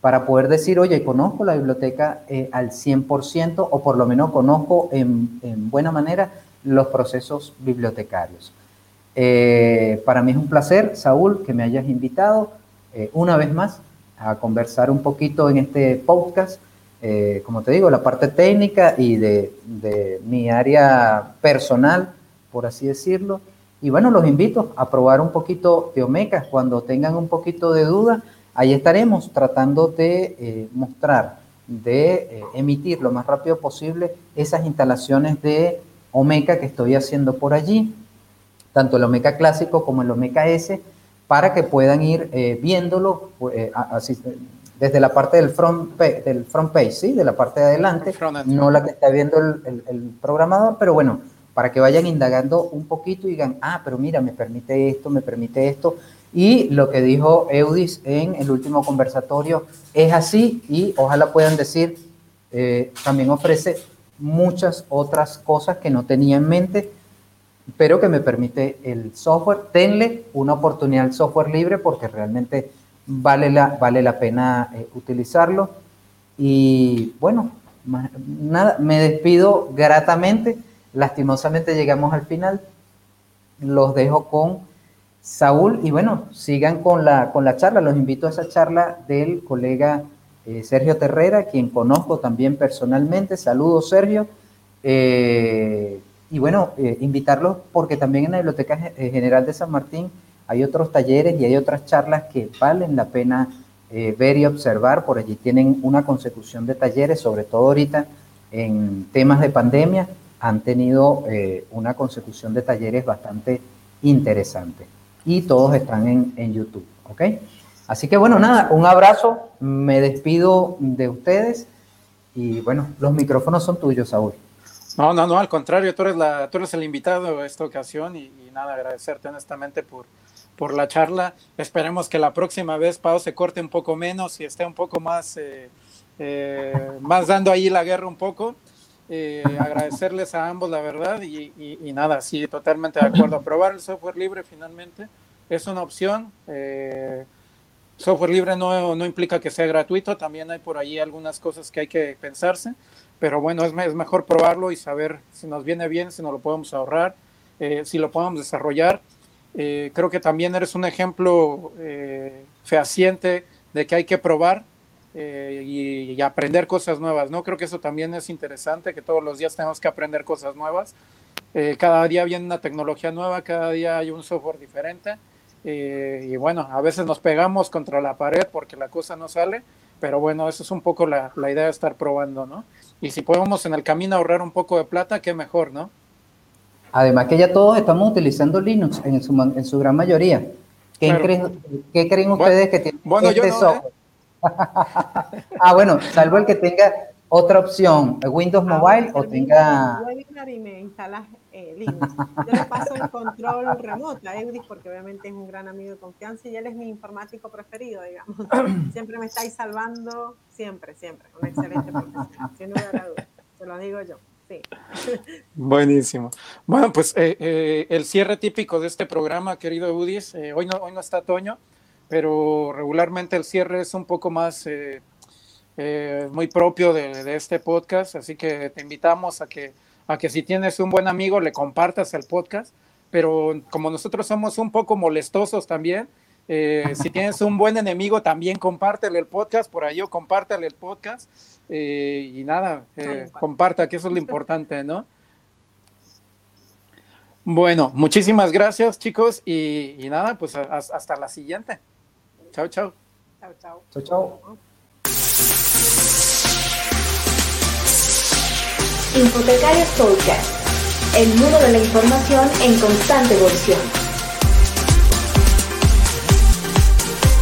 Para poder decir, oye, conozco la biblioteca eh, al 100% o por lo menos conozco en, buena manera los procesos bibliotecarios. Eh, para mí es un placer, Saúl, que me hayas invitado una vez más a conversar un poquito en este podcast. como te digo, la parte técnica y de, de mi área personal por así decirlo. Y bueno, los invito a probar un poquito de Omecas. Cuando tengan un poquito de duda, ahí estaremos tratando de eh, mostrar, de eh, emitir lo más rápido posible esas instalaciones de Omeca que estoy haciendo por allí, tanto el Omeca clásico como el Omeca S, para que puedan ir eh, viéndolo desde la parte del front, del front page, ¿sí? de la parte de adelante, no la que está viendo el programador, pero bueno, para que vayan indagando un poquito y digan, ah, pero mira, me permite esto, me permite esto. Y lo que dijo Eudis en el último conversatorio es así y ojalá puedan decir, eh, también ofrece muchas otras cosas que no tenía en mente, pero que me permite el software. Tenle una oportunidad al software libre porque realmente vale la, vale la pena eh, utilizarlo. Y bueno, nada, me despido gratamente Lastimosamente llegamos al final. Los dejo con Saúl y bueno, sigan con la, con la charla. Los invito a esa charla del colega eh, Sergio Terrera, quien conozco también personalmente. Saludos, Sergio. Eh, y bueno, eh, invitarlos porque también en la Biblioteca General de San Martín hay otros talleres y hay otras charlas que valen la pena ver y observar. Por allí tienen una consecución de talleres, sobre todo ahorita en temas de pandemia han tenido eh, una consecución de talleres bastante interesante y todos están en, en, YouTube, ¿ok? Así que bueno, nada, un abrazo, me despido de ustedes Y bueno, los micrófonos son tuyos, Saúl. No, no, no, al contrario, tú eres, la, tú eres el invitado a esta ocasión y, nada, agradecerte honestamente por, por la charla. Esperemos que la próxima vez Pau se corte un poco menos y esté un poco más, eh, eh, más dando ahí la guerra un poco. Eh, agradecerles a ambos la verdad y, y, nada, sí, totalmente de acuerdo. Aprobar el software libre finalmente es una opción. software libre no, no implica que sea gratuito, también hay por ahí algunas cosas que hay que pensarse pero bueno, es, es, mejor probarlo y saber si nos viene bien, si nos lo podemos ahorrar, eh, si lo podemos desarrollar. Eh, creo que también eres un ejemplo eh, fehaciente de que hay que probar y, y, aprender cosas nuevas, ¿no? Creo que eso también es interesante, que todos los días tenemos que aprender cosas nuevas. cada día viene una tecnología nueva, cada día hay un software diferente. y bueno, a veces nos pegamos contra la pared porque la cosa no sale, pero bueno, eso es un poco la, la idea de estar probando, ¿no? Y si podemos en el camino ahorrar un poco de plata, qué mejor, ¿no? Además que ya todos estamos utilizando Linux en su, en su gran mayoría. ¿Qué, creen, ¿qué creen ustedes que tiene bueno, este yo no, software? ¿Eh? ah, bueno, salvo el que tenga otra opción, Windows ah, Mobile o tenga... y me instalas eh, Linux. Yo le paso el control remoto a Eudis porque obviamente es un gran amigo de confianza y él es mi informático preferido, digamos. Siempre me estáis salvando, siempre, siempre. Un excelente profesional, sin duda duda. Se lo digo yo. Sí. Buenísimo. Bueno, pues eh, eh, el cierre típico de este programa, querido Eudis, hoy, no, hoy no está Toño, pero regularmente el cierre es un poco más eh, muy propio de, este podcast, así que te invitamos a que, a que si tienes un buen amigo le compartas el podcast, pero como nosotros somos un poco molestosos también, eh, si tienes un buen enemigo también compártele el podcast, por ahí o compártele el podcast eh, y nada, comparta, que eso es lo importante, ¿no? Bueno, muchísimas gracias chicos y, nada, pues hasta la siguiente. Chao, chao. Chao, chao. Chao, chao. Hipotecarios Podcast, el mundo de la información en constante evolución.